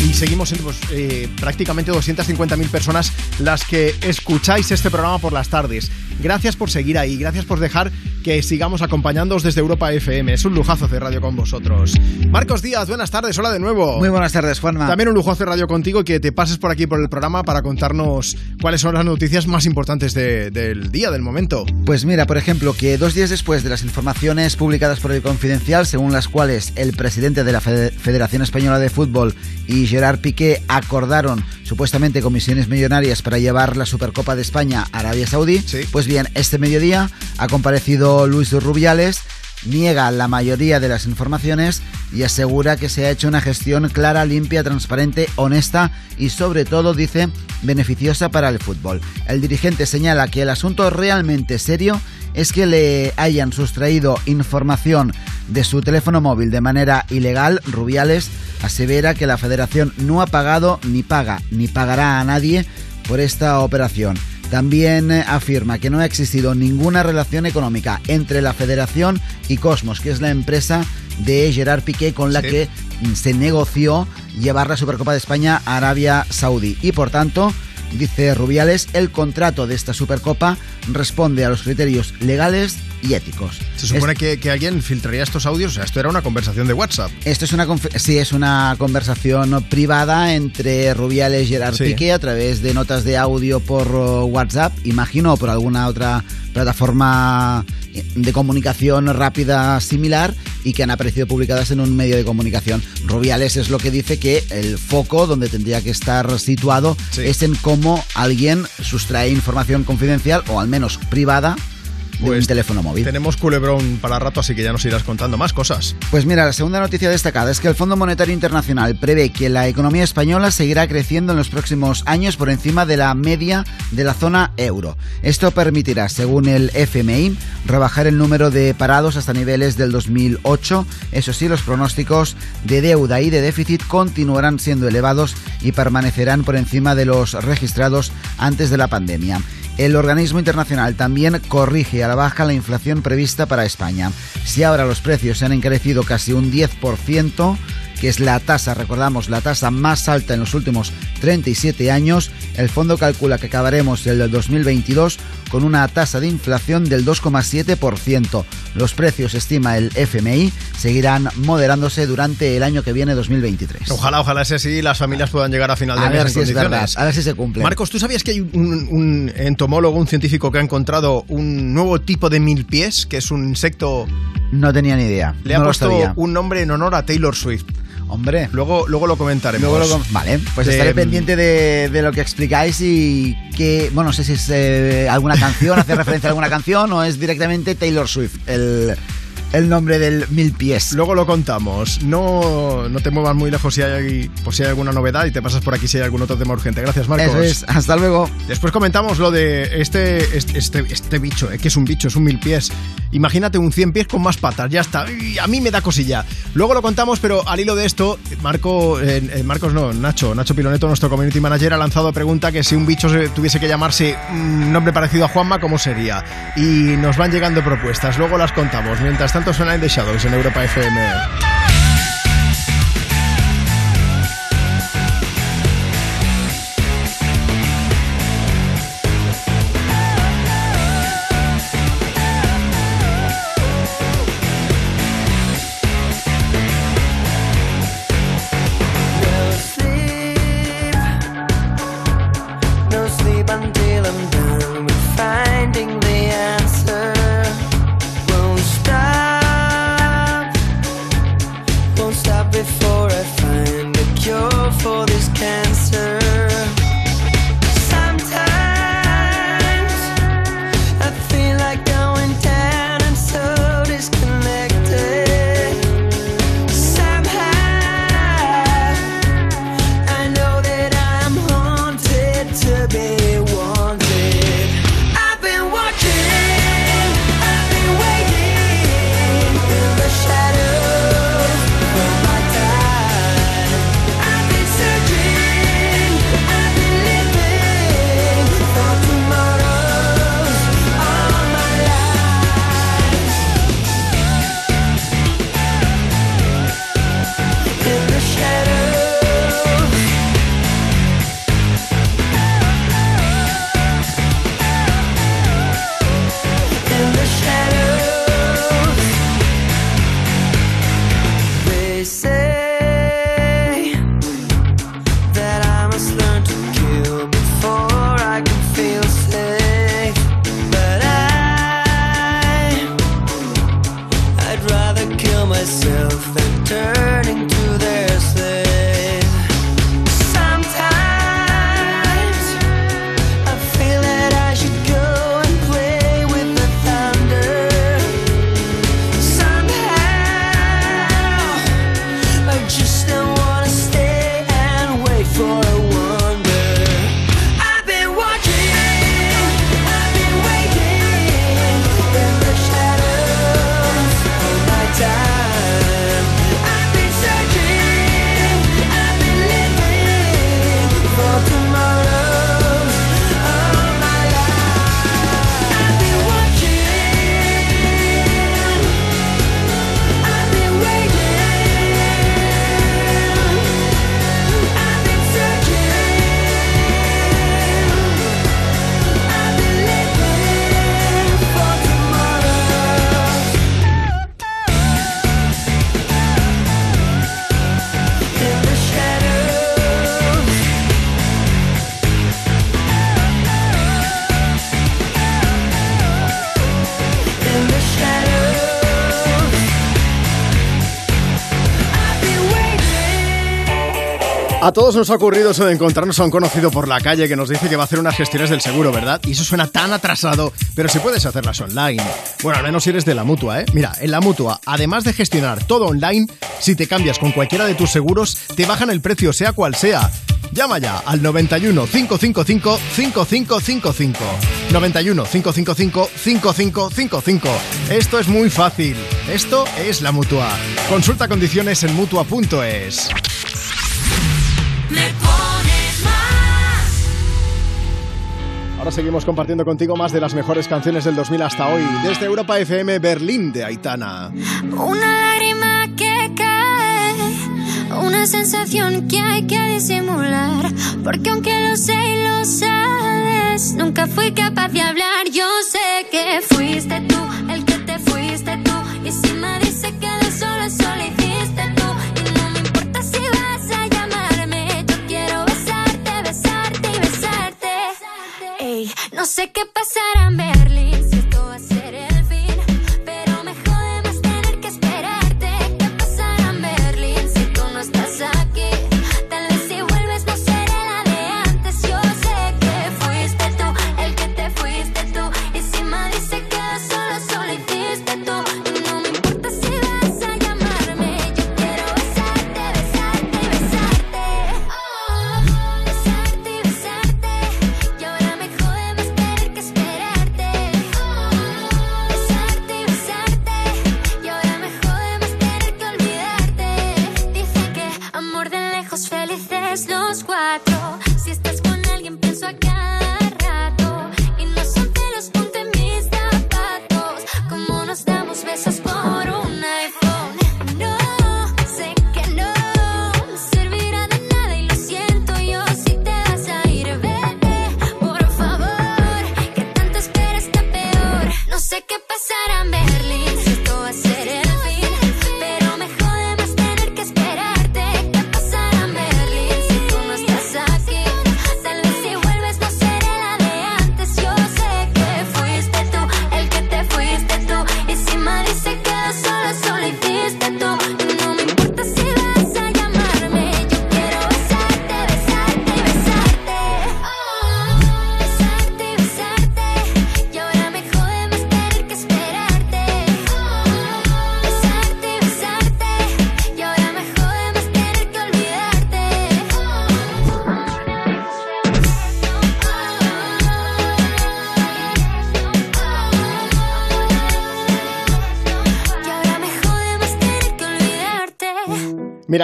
Y seguimos siendo pues, eh, prácticamente 250.000 personas las que escucháis este programa por las tardes. Gracias por seguir ahí, gracias por dejar que sigamos acompañándoos desde Europa FM. Es un lujazo hacer radio con vosotros. Marcos Díaz, buenas tardes, hola de nuevo. Muy buenas tardes, Juanma. También un lujo hacer radio contigo y que te pases por aquí por el programa para contarnos cuáles son las noticias más importantes de- del día, del momento. Pues mira, por ejemplo, que dos días después de las informaciones publicadas por el Confidencial, según las cuales el presidente de la Fede- Federación Española de Fútbol y Gerard Piqué acordaron supuestamente comisiones millonarias para llevar la Supercopa de España a Arabia Saudí, pues bien, este mediodía ha comparecido Luis Rubiales niega la mayoría de las informaciones y asegura que se ha hecho una gestión clara, limpia, transparente, honesta y sobre todo, dice, beneficiosa para el fútbol. El dirigente señala que el asunto realmente serio es que le hayan sustraído información de su teléfono móvil de manera ilegal. Rubiales asevera que la federación no ha pagado ni paga ni pagará a nadie por esta operación. También eh, afirma que no ha existido ninguna relación económica entre la federación y Cosmos, que es la empresa de Gerard Piqué con la que mm, se negoció llevar la Supercopa de España a Arabia Saudí. Y por tanto, dice Rubiales, el contrato de esta Supercopa responde a los criterios legales y éticos. Se supone que, que alguien filtraría estos audios, o sea, esto era una conversación de WhatsApp. Esto es una sí, es una conversación privada entre Rubiales y Gerard Sí. Piqué a través de notas de audio por uh, WhatsApp, imagino, o por alguna otra plataforma de comunicación rápida similar y que han aparecido publicadas en un medio de comunicación. Rubiales es lo que dice que el foco donde tendría que estar situado es en cómo alguien sustrae información confidencial o al menos privada un teléfono móvil. Tenemos culebrón para rato, así que ya nos irás contando más cosas. Pues mira, la segunda noticia destacada es que el Fondo Monetario Internacional prevé que la economía española seguirá creciendo en los próximos años por encima de la media de la zona euro. Esto permitirá, según el FMI, rebajar el número de parados hasta niveles del 2008. Eso sí, los pronósticos de deuda y de déficit continuarán siendo elevados y permanecerán por encima de los registrados antes de la pandemia. El organismo internacional también corrige a la baja la inflación prevista para España. Si ahora los precios se han encarecido casi un 10%, que es la tasa, recordamos, la tasa más alta en los últimos 37 años, el fondo calcula que acabaremos el 2022 con una tasa de inflación del 2,7%. Los precios, estima el FMI, seguirán moderándose durante el año que viene 2023. Ojalá, ojalá sea así las familias puedan llegar a final de A mes ver en si es condiciones. verdad, a ver si se cumple. Marcos, ¿tú sabías que hay un, un entomólogo, un científico que ha encontrado un nuevo tipo de mil pies, que es un insecto... No tenía ni idea. Le ha no lo puesto un nombre en honor a Taylor Swift. Hombre. Luego, luego lo comentaremos. Luego lo vale, pues De- estaré pendiente de, de lo que explicáis y que, bueno, no sé si es eh, alguna canción, hace referencia a alguna canción o es directamente Taylor Swift, el, el nombre del mil pies. Luego lo contamos. No, no te muevas muy lejos si hay, por si hay alguna novedad y te pasas por aquí si hay algún otro tema urgente. Gracias, Marcos. Eso es, hasta luego. Después comentamos lo de este, este, este, este bicho, eh, que es un bicho, es un mil pies. Imagínate un 100 pies con más patas, ya está. Y a mí me da cosilla. Luego lo contamos, pero al hilo de esto, Marco, eh, eh, Marcos no, Nacho, Nacho Piloneto, nuestro community manager, ha lanzado pregunta que si un bicho se- tuviese que llamarse un nombre parecido a Juanma, ¿cómo sería? Y nos van llegando propuestas, luego las contamos. Mientras tanto suena In The Shadows en Europa FM. A todos nos ha ocurrido eso de encontrarnos a un conocido por la calle que nos dice que va a hacer unas gestiones del seguro, ¿verdad? Y eso suena tan atrasado, pero si puedes hacerlas online. Bueno, al menos si eres de la mutua, ¿eh? Mira, en la mutua, además de gestionar todo online, si te cambias con cualquiera de tus seguros, te bajan el precio, sea cual sea. Llama ya al 91 555 5555. 91 555 5555. Esto es muy fácil. Esto es la mutua. Consulta condiciones en mutua.es. seguimos compartiendo contigo más de las mejores canciones del 2000 hasta hoy. Desde Europa FM Berlín de Aitana. Una lágrima que cae, una sensación que hay que disimular. Porque aunque lo sé y lo sabes, nunca fui capaz de hablar. Yo sé que fuiste tú no sé qué los cuatro.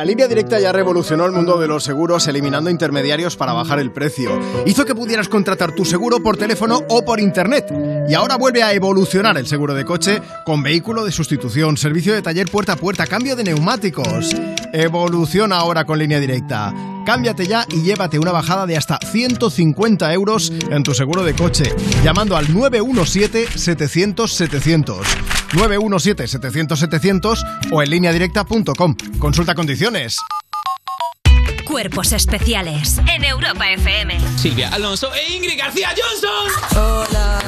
Línea Directa ya revolucionó el mundo de los seguros eliminando intermediarios para bajar el precio. Hizo que pudieras contratar tu seguro por teléfono o por internet. Y ahora vuelve a evolucionar el seguro de coche con vehículo de sustitución, servicio de taller puerta a puerta, cambio de neumáticos. Evoluciona ahora con Línea Directa. Cámbiate ya y llévate una bajada de hasta 150 euros en tu seguro de coche, llamando al 917-700-700. 917-700-700 o en lineadirecta.com. Consulta condiciones. Cuerpos especiales en Europa FM. Silvia Alonso e Ingrid García Johnson. Hola.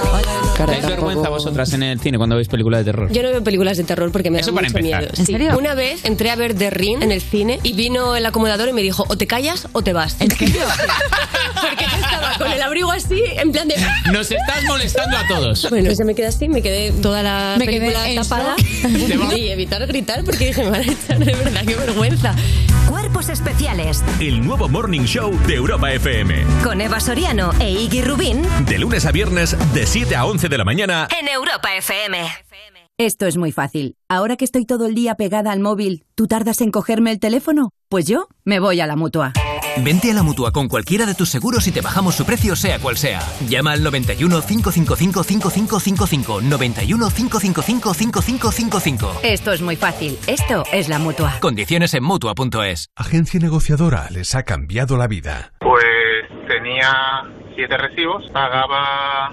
¿Dais vergüenza vosotras en el cine cuando veis películas de terror? Yo no veo películas de terror porque me Eso da para mucho empezar. miedo. ¿En Sí. serio? Una vez entré a ver The Ring en el cine y vino el acomodador y me dijo, o te callas o te vas. ¿En serio? porque yo estaba con el abrigo así, en plan de... Nos estás molestando a todos. Bueno, se me quedé así, me quedé toda la Me quedé película en tapada ¿Te va? y evitar gritar porque dije, me van a echar de verdad, qué vergüenza. Cuerpos especiales El nuevo Morning Show de Europa FM. con Eva Soriano e Iggy Rubín De lunes a viernes, de 7 a 11 de la mañana. en Europa FM. Esto es muy fácil. Ahora que estoy todo el día pegada al móvil, ¿tú tardas en cogerme el teléfono? Pues yo me voy a la mutua. Vente a la mutua con cualquiera de tus seguros y te bajamos su precio, sea cual sea. Llama al 91 555 5555. 91 555 5555. Esto es muy fácil. Esto es la mutua. Condiciones en mutua.es. Agencia negociadora les ha cambiado la vida. Pues tenía siete recibos, pagaba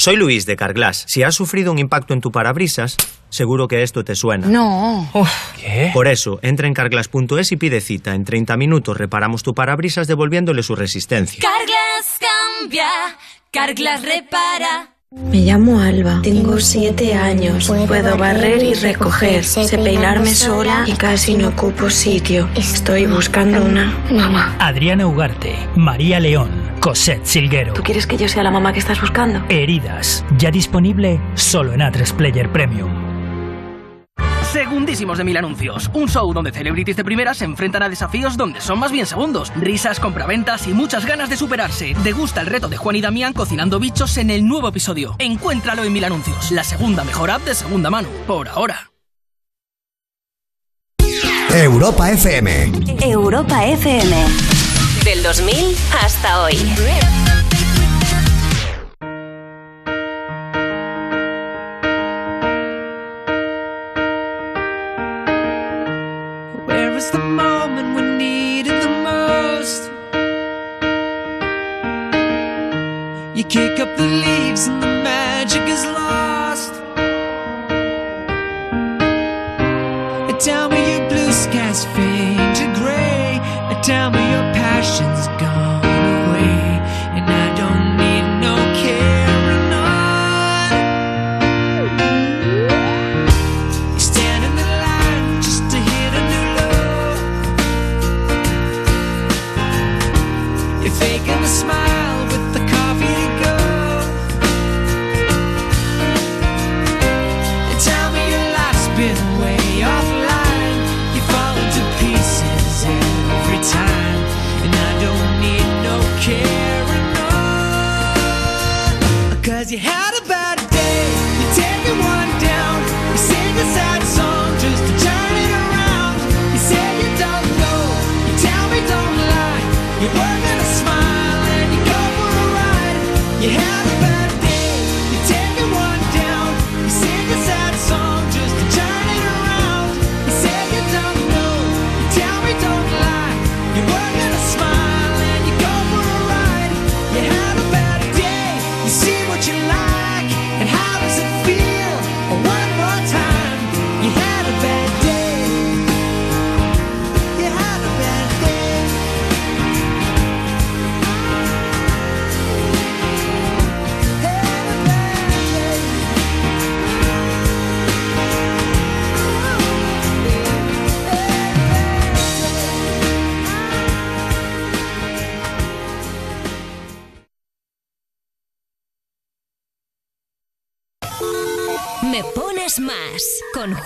Soy Luis de Carglass. Si has sufrido un impacto en tu parabrisas, seguro que esto te suena. No. ¿Qué? Por eso, entra en carglass.es y pide cita. En 30 minutos reparamos tu parabrisas devolviéndole su resistencia. Carglass cambia, Carglass repara. Me llamo Alba, tengo siete años, puedo barrer y recoger, sé peinarme sola y casi no ocupo sitio. Estoy buscando una mamá. Adriana Ugarte, María León, Cosette Silguero. ¿Tú quieres que yo sea la mamá que estás buscando? Heridas, ya disponible solo en A3 Player Premium. Segundísimos de Mil Anuncios, un show donde celebrities de primera se enfrentan a desafíos donde son más bien segundos, risas, compraventas y muchas ganas de superarse. Degusta el reto de Juan y Damián cocinando bichos en el nuevo episodio. Encuéntralo en Mil Anuncios, la segunda mejor app de segunda mano, por ahora. Europa FM. Europa FM. Del 2000 hasta hoy. Is the moment we needed the most? You kick up the leaves and the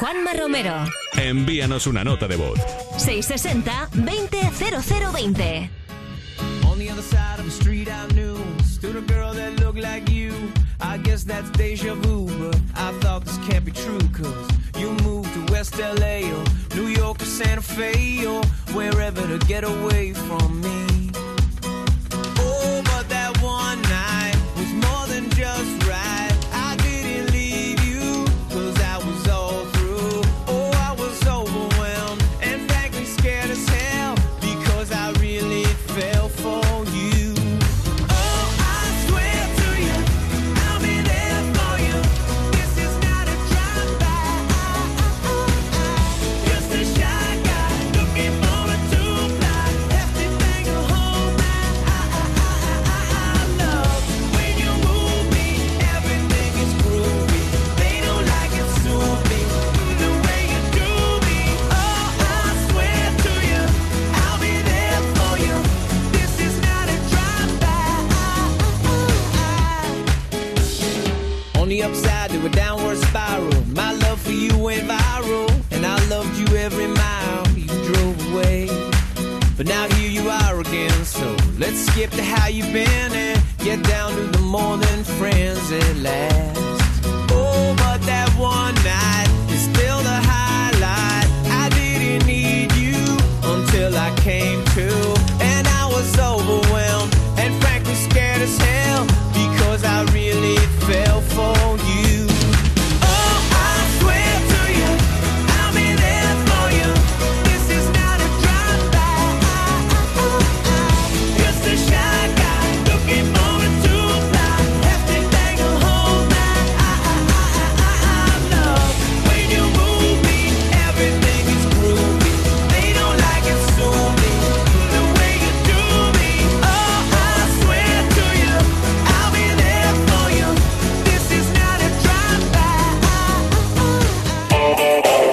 Juanma Romero. Envíanos una nota de voz. 660 200020. On the other side of the street I knew Stood a girl that looked like you I guess that's deja vu But I thought this can't be true Cause you moved to West LA Or New York or Santa Fe Or wherever to get away from me let's skip to how you've been and get down to the more than friends at last. Oh, but that one night is still the highlight. I didn't need you until I came to,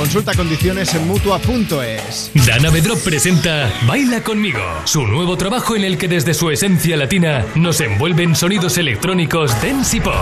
Consulta condiciones en mutua.es. Dana Bedrop presenta Baila conmigo, su nuevo trabajo en el que desde su esencia latina nos envuelven sonidos electrónicos dance y pop.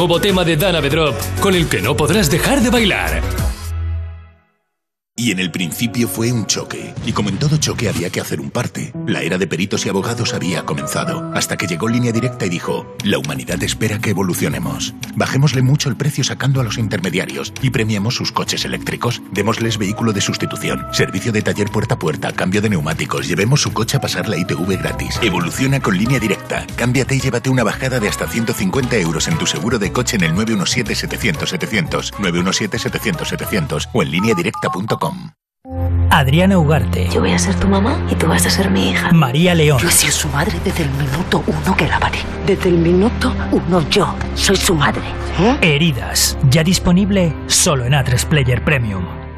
Nuevo tema de Dana Bedrop con el que no podrás dejar de bailar. Y en el principio fue un choque. Y como en todo choque había que hacer un parte. La era de peritos y abogados había comenzado. Hasta que llegó Línea Directa y dijo, la humanidad espera que evolucionemos. Bajémosle mucho el precio sacando a los intermediarios y premiamos sus coches eléctricos. Démosles vehículo de sustitución, servicio de taller puerta a puerta, cambio de neumáticos. Llevemos su coche a pasar la ITV gratis. Evoluciona con Línea Directa. Cámbiate y llévate una bajada de hasta 150 euros en tu seguro de coche en el 917-700-700, 917-700-700 o en lineadirecta.com. Adriana Ugarte. Yo voy a ser tu mamá y tú vas a ser mi hija. María León. Yo he sido su madre desde el minuto uno que la paré. Desde el minuto uno yo soy su madre. Heridas. Ya disponible solo en A3 Player Premium.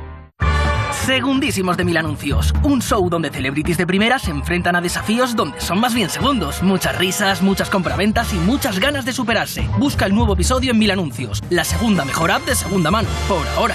Segundísimos de Mil Anuncios, un show donde celebrities de primera se enfrentan a desafíos donde son más bien segundos. Muchas risas, muchas compraventas y muchas ganas de superarse. Busca el nuevo episodio en Mil Anuncios, la segunda mejor app de segunda mano, por ahora.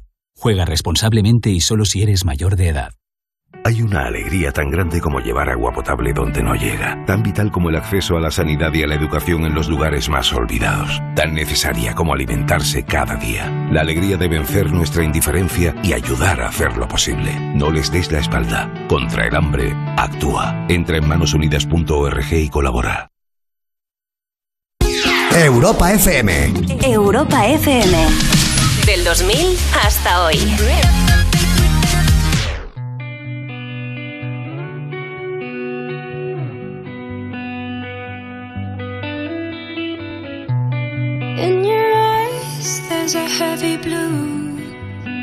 Juega responsablemente y solo si eres mayor de edad. Hay una alegría tan grande como llevar agua potable donde no llega, tan vital como el acceso a la sanidad y a la educación en los lugares más olvidados, tan necesaria como alimentarse cada día. La alegría de vencer nuestra indiferencia y ayudar a hacerlo posible. No les des la espalda. Contra el hambre, actúa. Entra en manosunidas.org y colabora. Europa FM. Europa FM. Del 2000 hasta hoy. In your eyes there's a heavy blue.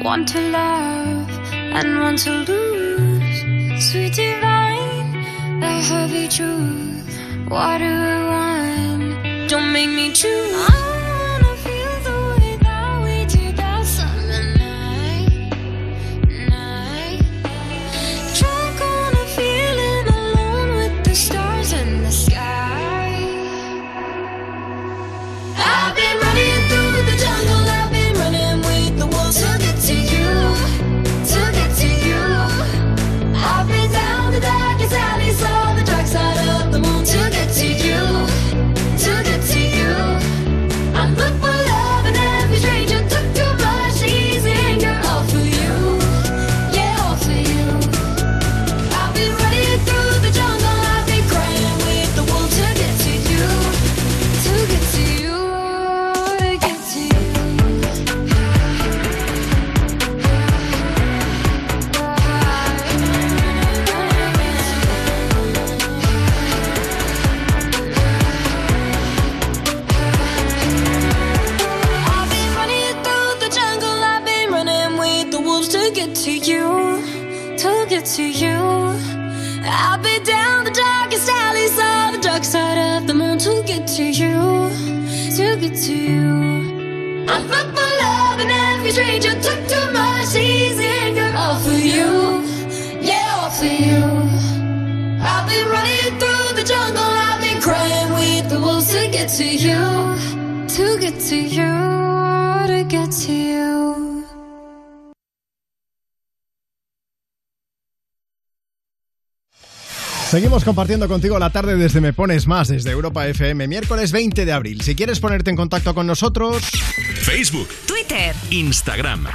One to love and one to lose. Sweet divine, the heavy truth. Water wine. don't make me choose. Get to you, to get to you. I'm fucked for love and every stranger took too much easy anger all for you, yeah, all for you. I've been running through the jungle. I've been crying with the wolves to get to you, to get to you, to get to you. Seguimos compartiendo contigo la tarde desde Me Pones Más, desde Europa FM, miércoles 20 de abril. Si quieres ponerte en contacto con nosotros... Facebook, Twitter, Instagram.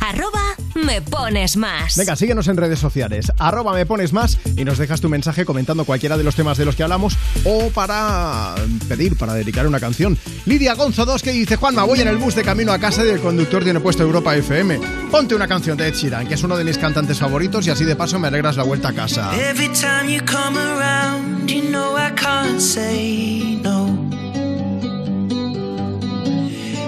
arroba me pones más. Venga, síguenos en redes sociales, arroba Me Pones Más y nos dejas tu mensaje comentando cualquiera de los temas de los que hablamos o para pedir, para dedicar una canción. Lidia Gonzo 2 que dice, Juanma, voy en el bus de camino a casa y el conductor tiene puesto Europa FM. Ponte una canción de Ed Sheeran, que es uno de mis cantantes favoritos y así de paso me alegras la vuelta a casa. Every time you come around, you know I can't say no.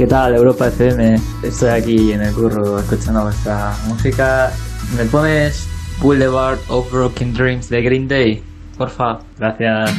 ¿Qué tal, Europa FM? Estoy aquí en el curro escuchando vuestra música. ¿Me pones Boulevard of Broken Dreams de Green Day? Porfa, gracias.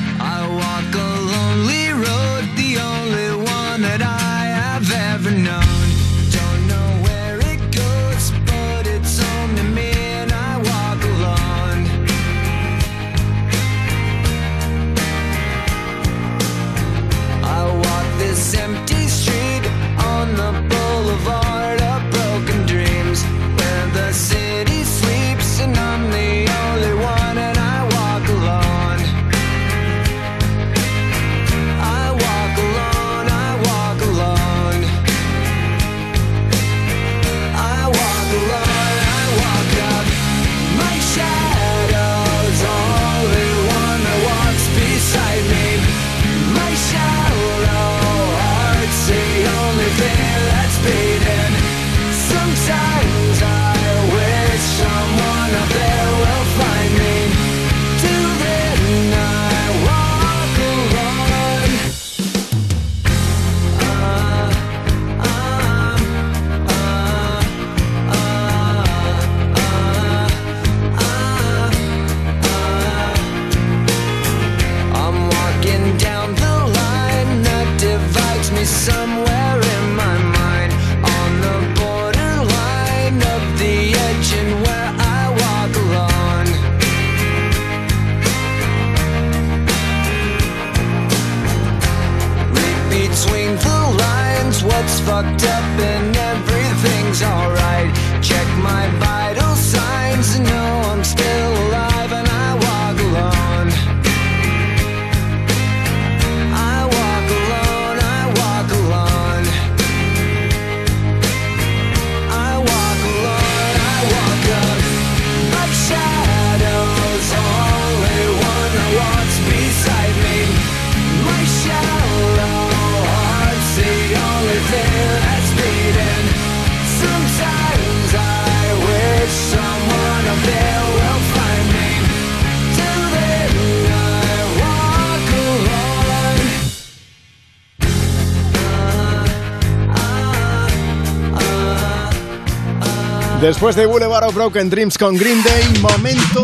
Después de Boulevard of Broken Dreams con Green Day, momento.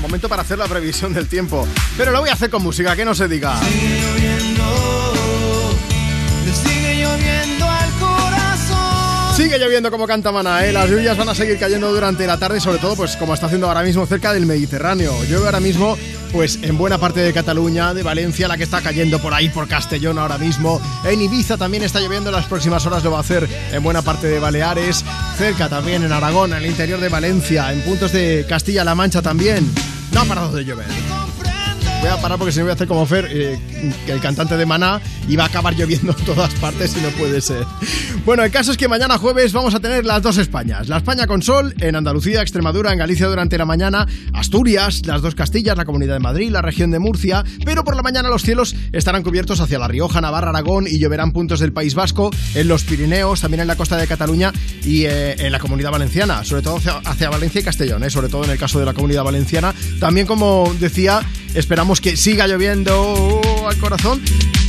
Momento para hacer la previsión del tiempo. Pero lo voy a hacer con música, que no se diga. Le sigue lloviendo al corazón. Sigue lloviendo como canta Maná, ¿eh? Las lluvias van a seguir cayendo durante la tarde, sobre todo, pues como está haciendo ahora mismo cerca del Mediterráneo. Llueve ahora mismo, pues en buena parte de Cataluña, de Valencia, la que está cayendo por ahí, por Castellón ahora mismo. En Ibiza también está lloviendo, en las próximas horas lo va a hacer en buena parte de Baleares. Cerca también en Aragón, en el interior de Valencia, en puntos de Castilla-La Mancha también. No ha parado de llover. Voy a parar porque si no voy a hacer como Fer, eh, que el cantante de Maná, y va a acabar lloviendo en todas partes y no puede ser. Bueno, el caso es que mañana jueves vamos a tener las dos Españas. La España con sol en Andalucía, Extremadura, en Galicia durante la mañana, Asturias, las dos Castillas, la Comunidad de Madrid, la región de Murcia, pero por la mañana los cielos estarán cubiertos hacia La Rioja, Navarra, Aragón y lloverán puntos del País Vasco, en los Pirineos, también en la costa de Cataluña y eh, en la Comunidad Valenciana, sobre todo hacia, Valencia y Castellón, eh, sobre todo en el caso de la Comunidad Valenciana. También, como decía, esperamos que siga lloviendo al corazón.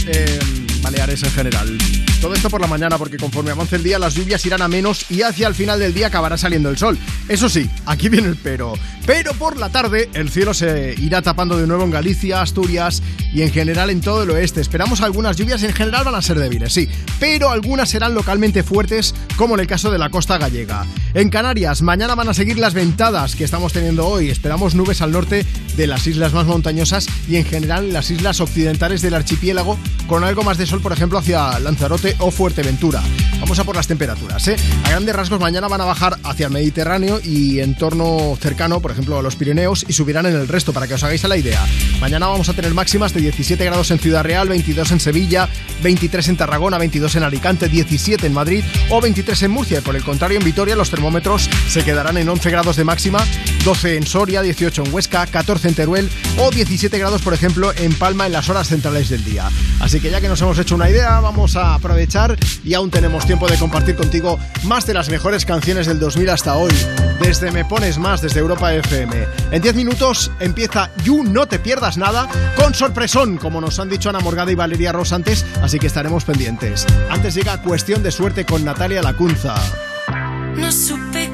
Eh, Baleares en general. Todo esto por la mañana porque conforme avance el día las lluvias irán a menos y hacia el final del día acabará saliendo el sol. Eso sí, aquí viene el pero. Pero por la tarde el cielo se irá tapando de nuevo en Galicia, Asturias y en general en todo el oeste. Esperamos algunas lluvias, en general van a ser débiles, sí, pero algunas serán localmente fuertes como en el caso de la costa gallega. En Canarias, mañana van a seguir las ventadas que estamos teniendo hoy. Esperamos nubes al norte de las islas más montañosas y en general las islas occidentales del archipiélago con algo más de sol, por ejemplo, hacia Lanzarote o Fuerteventura. Vamos a por las temperaturas. ¿eh? A grandes rasgos mañana van a bajar hacia el Mediterráneo y entorno cercano, por ejemplo, a los Pirineos y subirán en el resto para que os hagáis la idea. Mañana vamos a tener máximas de 17 grados en Ciudad Real, 22 en Sevilla, 23 en Tarragona, 22 en Alicante, 17 en Madrid o 23 en Murcia. Por el contrario, en Vitoria los termómetros se quedarán en 11 grados de máxima, 12 en Soria, 18 en Huesca, 14 en Teruel o 17 grados, por ejemplo, en Palma en las horas centrales del día. Así que ya que nos hemos hecho una idea, vamos a aprovechar y aún tenemos tiempo de compartir contigo más de las mejores canciones del 2000 hasta hoy. Desde Me Pones Más, desde Europa FM. En 10 minutos empieza You No Te Pierdas Nada con sorpresón, como nos han dicho Ana Morgada y Valeria Ross antes, así que estaremos pendientes. Antes llega Cuestión de Suerte con Natalia Lacunza. No supe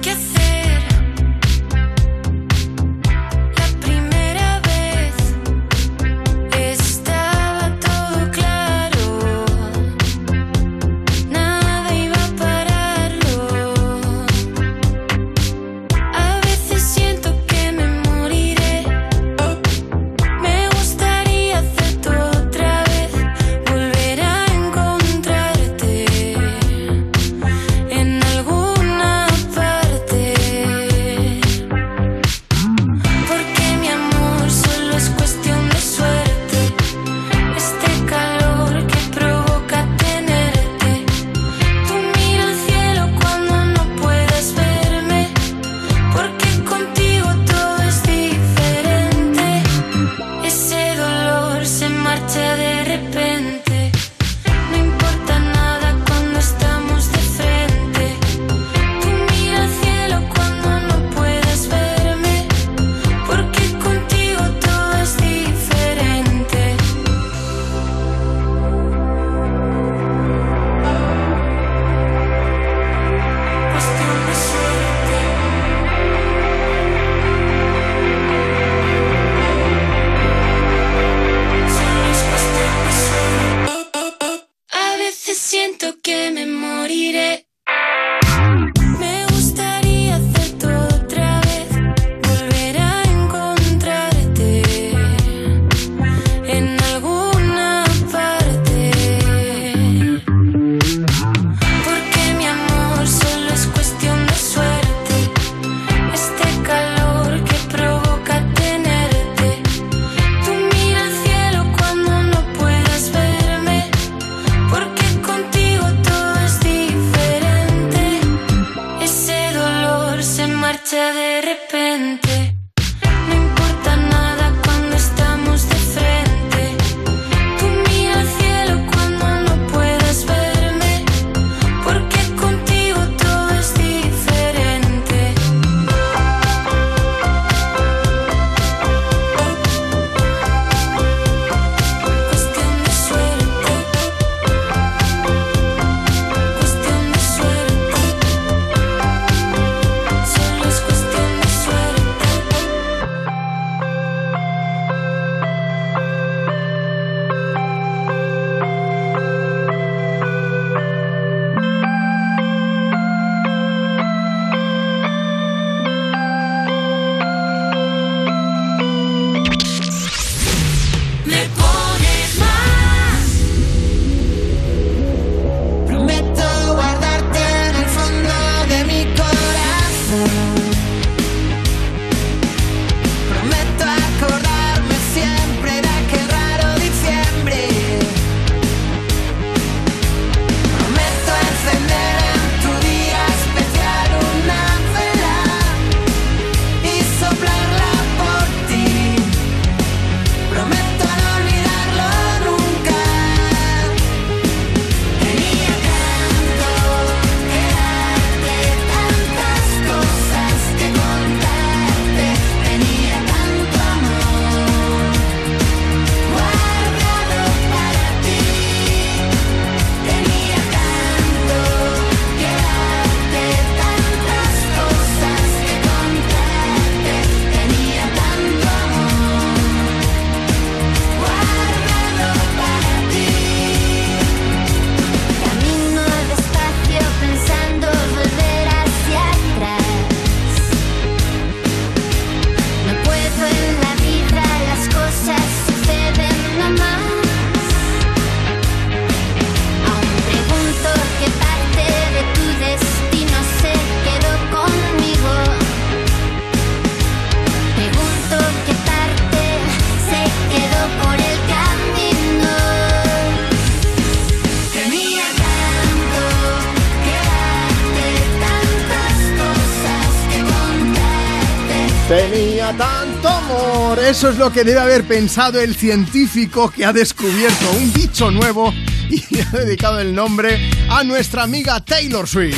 Eso es lo que debe haber pensado el científico que ha descubierto un bicho nuevo y ha dedicado el nombre a nuestra amiga Taylor Swift.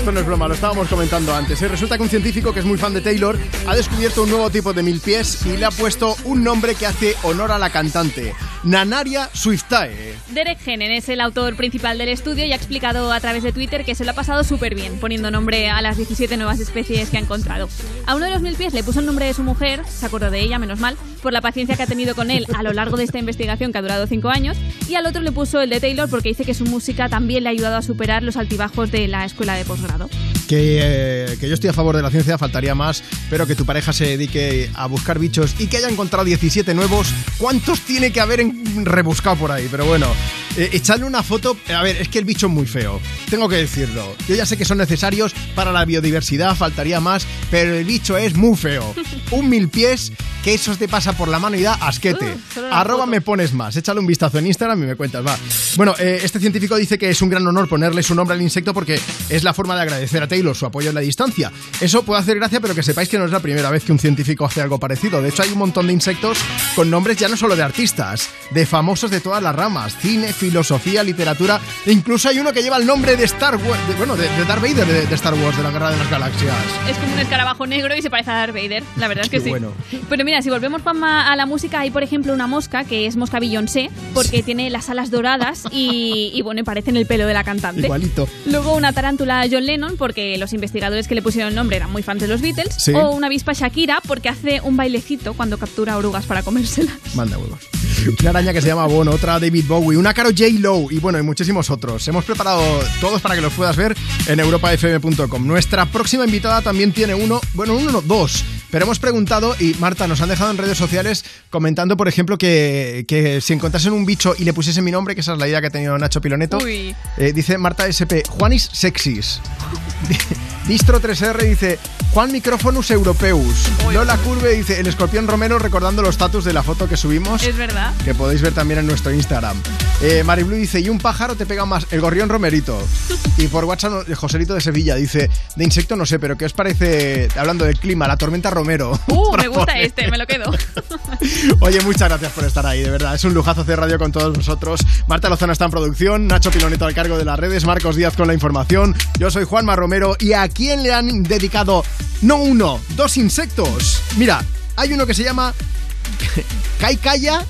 Esto no es broma, lo estábamos comentando antes. ¿eh? Resulta que un científico que es muy fan de Taylor ha descubierto un nuevo tipo de mil pies y le ha puesto un nombre que hace honor a la cantante, Nanaria Swiftae. Derek Hennen es el autor principal del estudio y ha explicado a través de Twitter que se lo ha pasado súper bien, poniendo nombre a las 17 nuevas especies que ha encontrado. A uno de los mil pies le puso el nombre de su mujer, se acordó de ella, menos mal, por la paciencia que ha tenido con él a lo largo de esta investigación que ha durado 5 años, y al otro le puso el de Taylor porque dice que su música también le ha ayudado a superar los altibajos de la escuela de posgrado. Que, eh, que yo estoy a favor de la ciencia, faltaría más, pero que tu pareja se dedique a buscar bichos y que haya encontrado 17 nuevos. ¿Cuántos tiene que haber en- rebuscado por ahí? Pero bueno, eh, echarle una foto. A ver, es que el bicho es muy feo. Tengo que decirlo. Yo ya sé que son necesarios para la biodiversidad, faltaría más, pero el bicho es muy feo. Un mil pies que eso te pasa por la mano y da asquete. Uh, Arroba me pones más. Échale un vistazo en Instagram y me cuentas, va. Bueno, eh, este científico dice que es un gran honor ponerle su nombre al insecto porque es la forma de agradecer a Taylor su apoyo en la distancia. Eso puede hacer gracia, pero que sepáis que no es la primera vez que un científico hace algo parecido. De hecho, hay un montón de insectos con nombres ya no solo de artistas, de famosos de todas las ramas, cine, filosofía, literatura, e incluso hay uno que lleva el nombre de Star Wars, de- bueno, de, de Darth Vader de, de Star Wars, de la Guerra de las Galaxias. Es como un escarabajo negro y se parece a Darth Vader, la verdad es que sí. bueno. Pero mira, si volvemos Juanma, a la música, hay por ejemplo una mosca que es mosca Beyoncé, porque tiene las alas doradas y, y bueno, y parece en el pelo de la cantante. Igualito. Luego una tarántula John Lennon, porque los investigadores que le pusieron el nombre eran muy fans de los Beatles. Sí. O una avispa Shakira, porque hace un bailecito cuando captura orugas para comérselas. Manda huevos. Una araña que se llama Bono, otra David Bowie, una Caro J. Lowe y bueno, y muchísimos otros. Hemos preparado todos para que los puedas ver en europafm.com. Nuestra próxima invitada también tiene uno, bueno, uno no, dos. Pero hemos preguntado y Marta nos han dejado en redes sociales comentando, por ejemplo, que, que si encontrasen un bicho y le pusiesen mi nombre, que esa es la idea que ha tenido Nacho Piloneto, Uy. eh, dice Marta SP, Juanis Sexis. Distro 3R dice Juan Microfonus Europeus. Lola Curve dice el escorpión Romero recordando los status de la foto que subimos. Es verdad. Que podéis ver también en nuestro Instagram. Eh, Mariblu dice, y un pájaro te pega más, el gorrión romerito. Y por WhatsApp, eh, Joselito de Sevilla dice, de insecto no sé, pero ¿qué os parece, hablando del clima, la tormenta romero? Uh, me gusta este, me lo quedo. Oye, muchas gracias por estar ahí, de verdad. Es un lujazo hacer radio con todos vosotros. Marta Lozano está en producción, Nacho Piloneto al cargo de las redes, Marcos Díaz con la información. Yo soy Juanma Romero y ¿a quién le han dedicado no uno, dos insectos? Mira, hay uno que se llama Kaikaya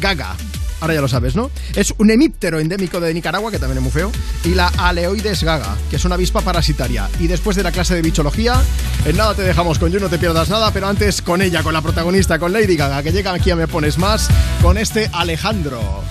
Gaga. Ahora ya lo sabes, ¿no? Es un hemíptero endémico de Nicaragua, que también es muy feo, y la Aleoides gaga, que es una avispa parasitaria. Y después de la clase de bichología, en nada te dejamos con You, no te pierdas nada, pero antes con ella, con la protagonista, con Lady Gaga, que llega aquí a Me Pones Más, con este Alejandro.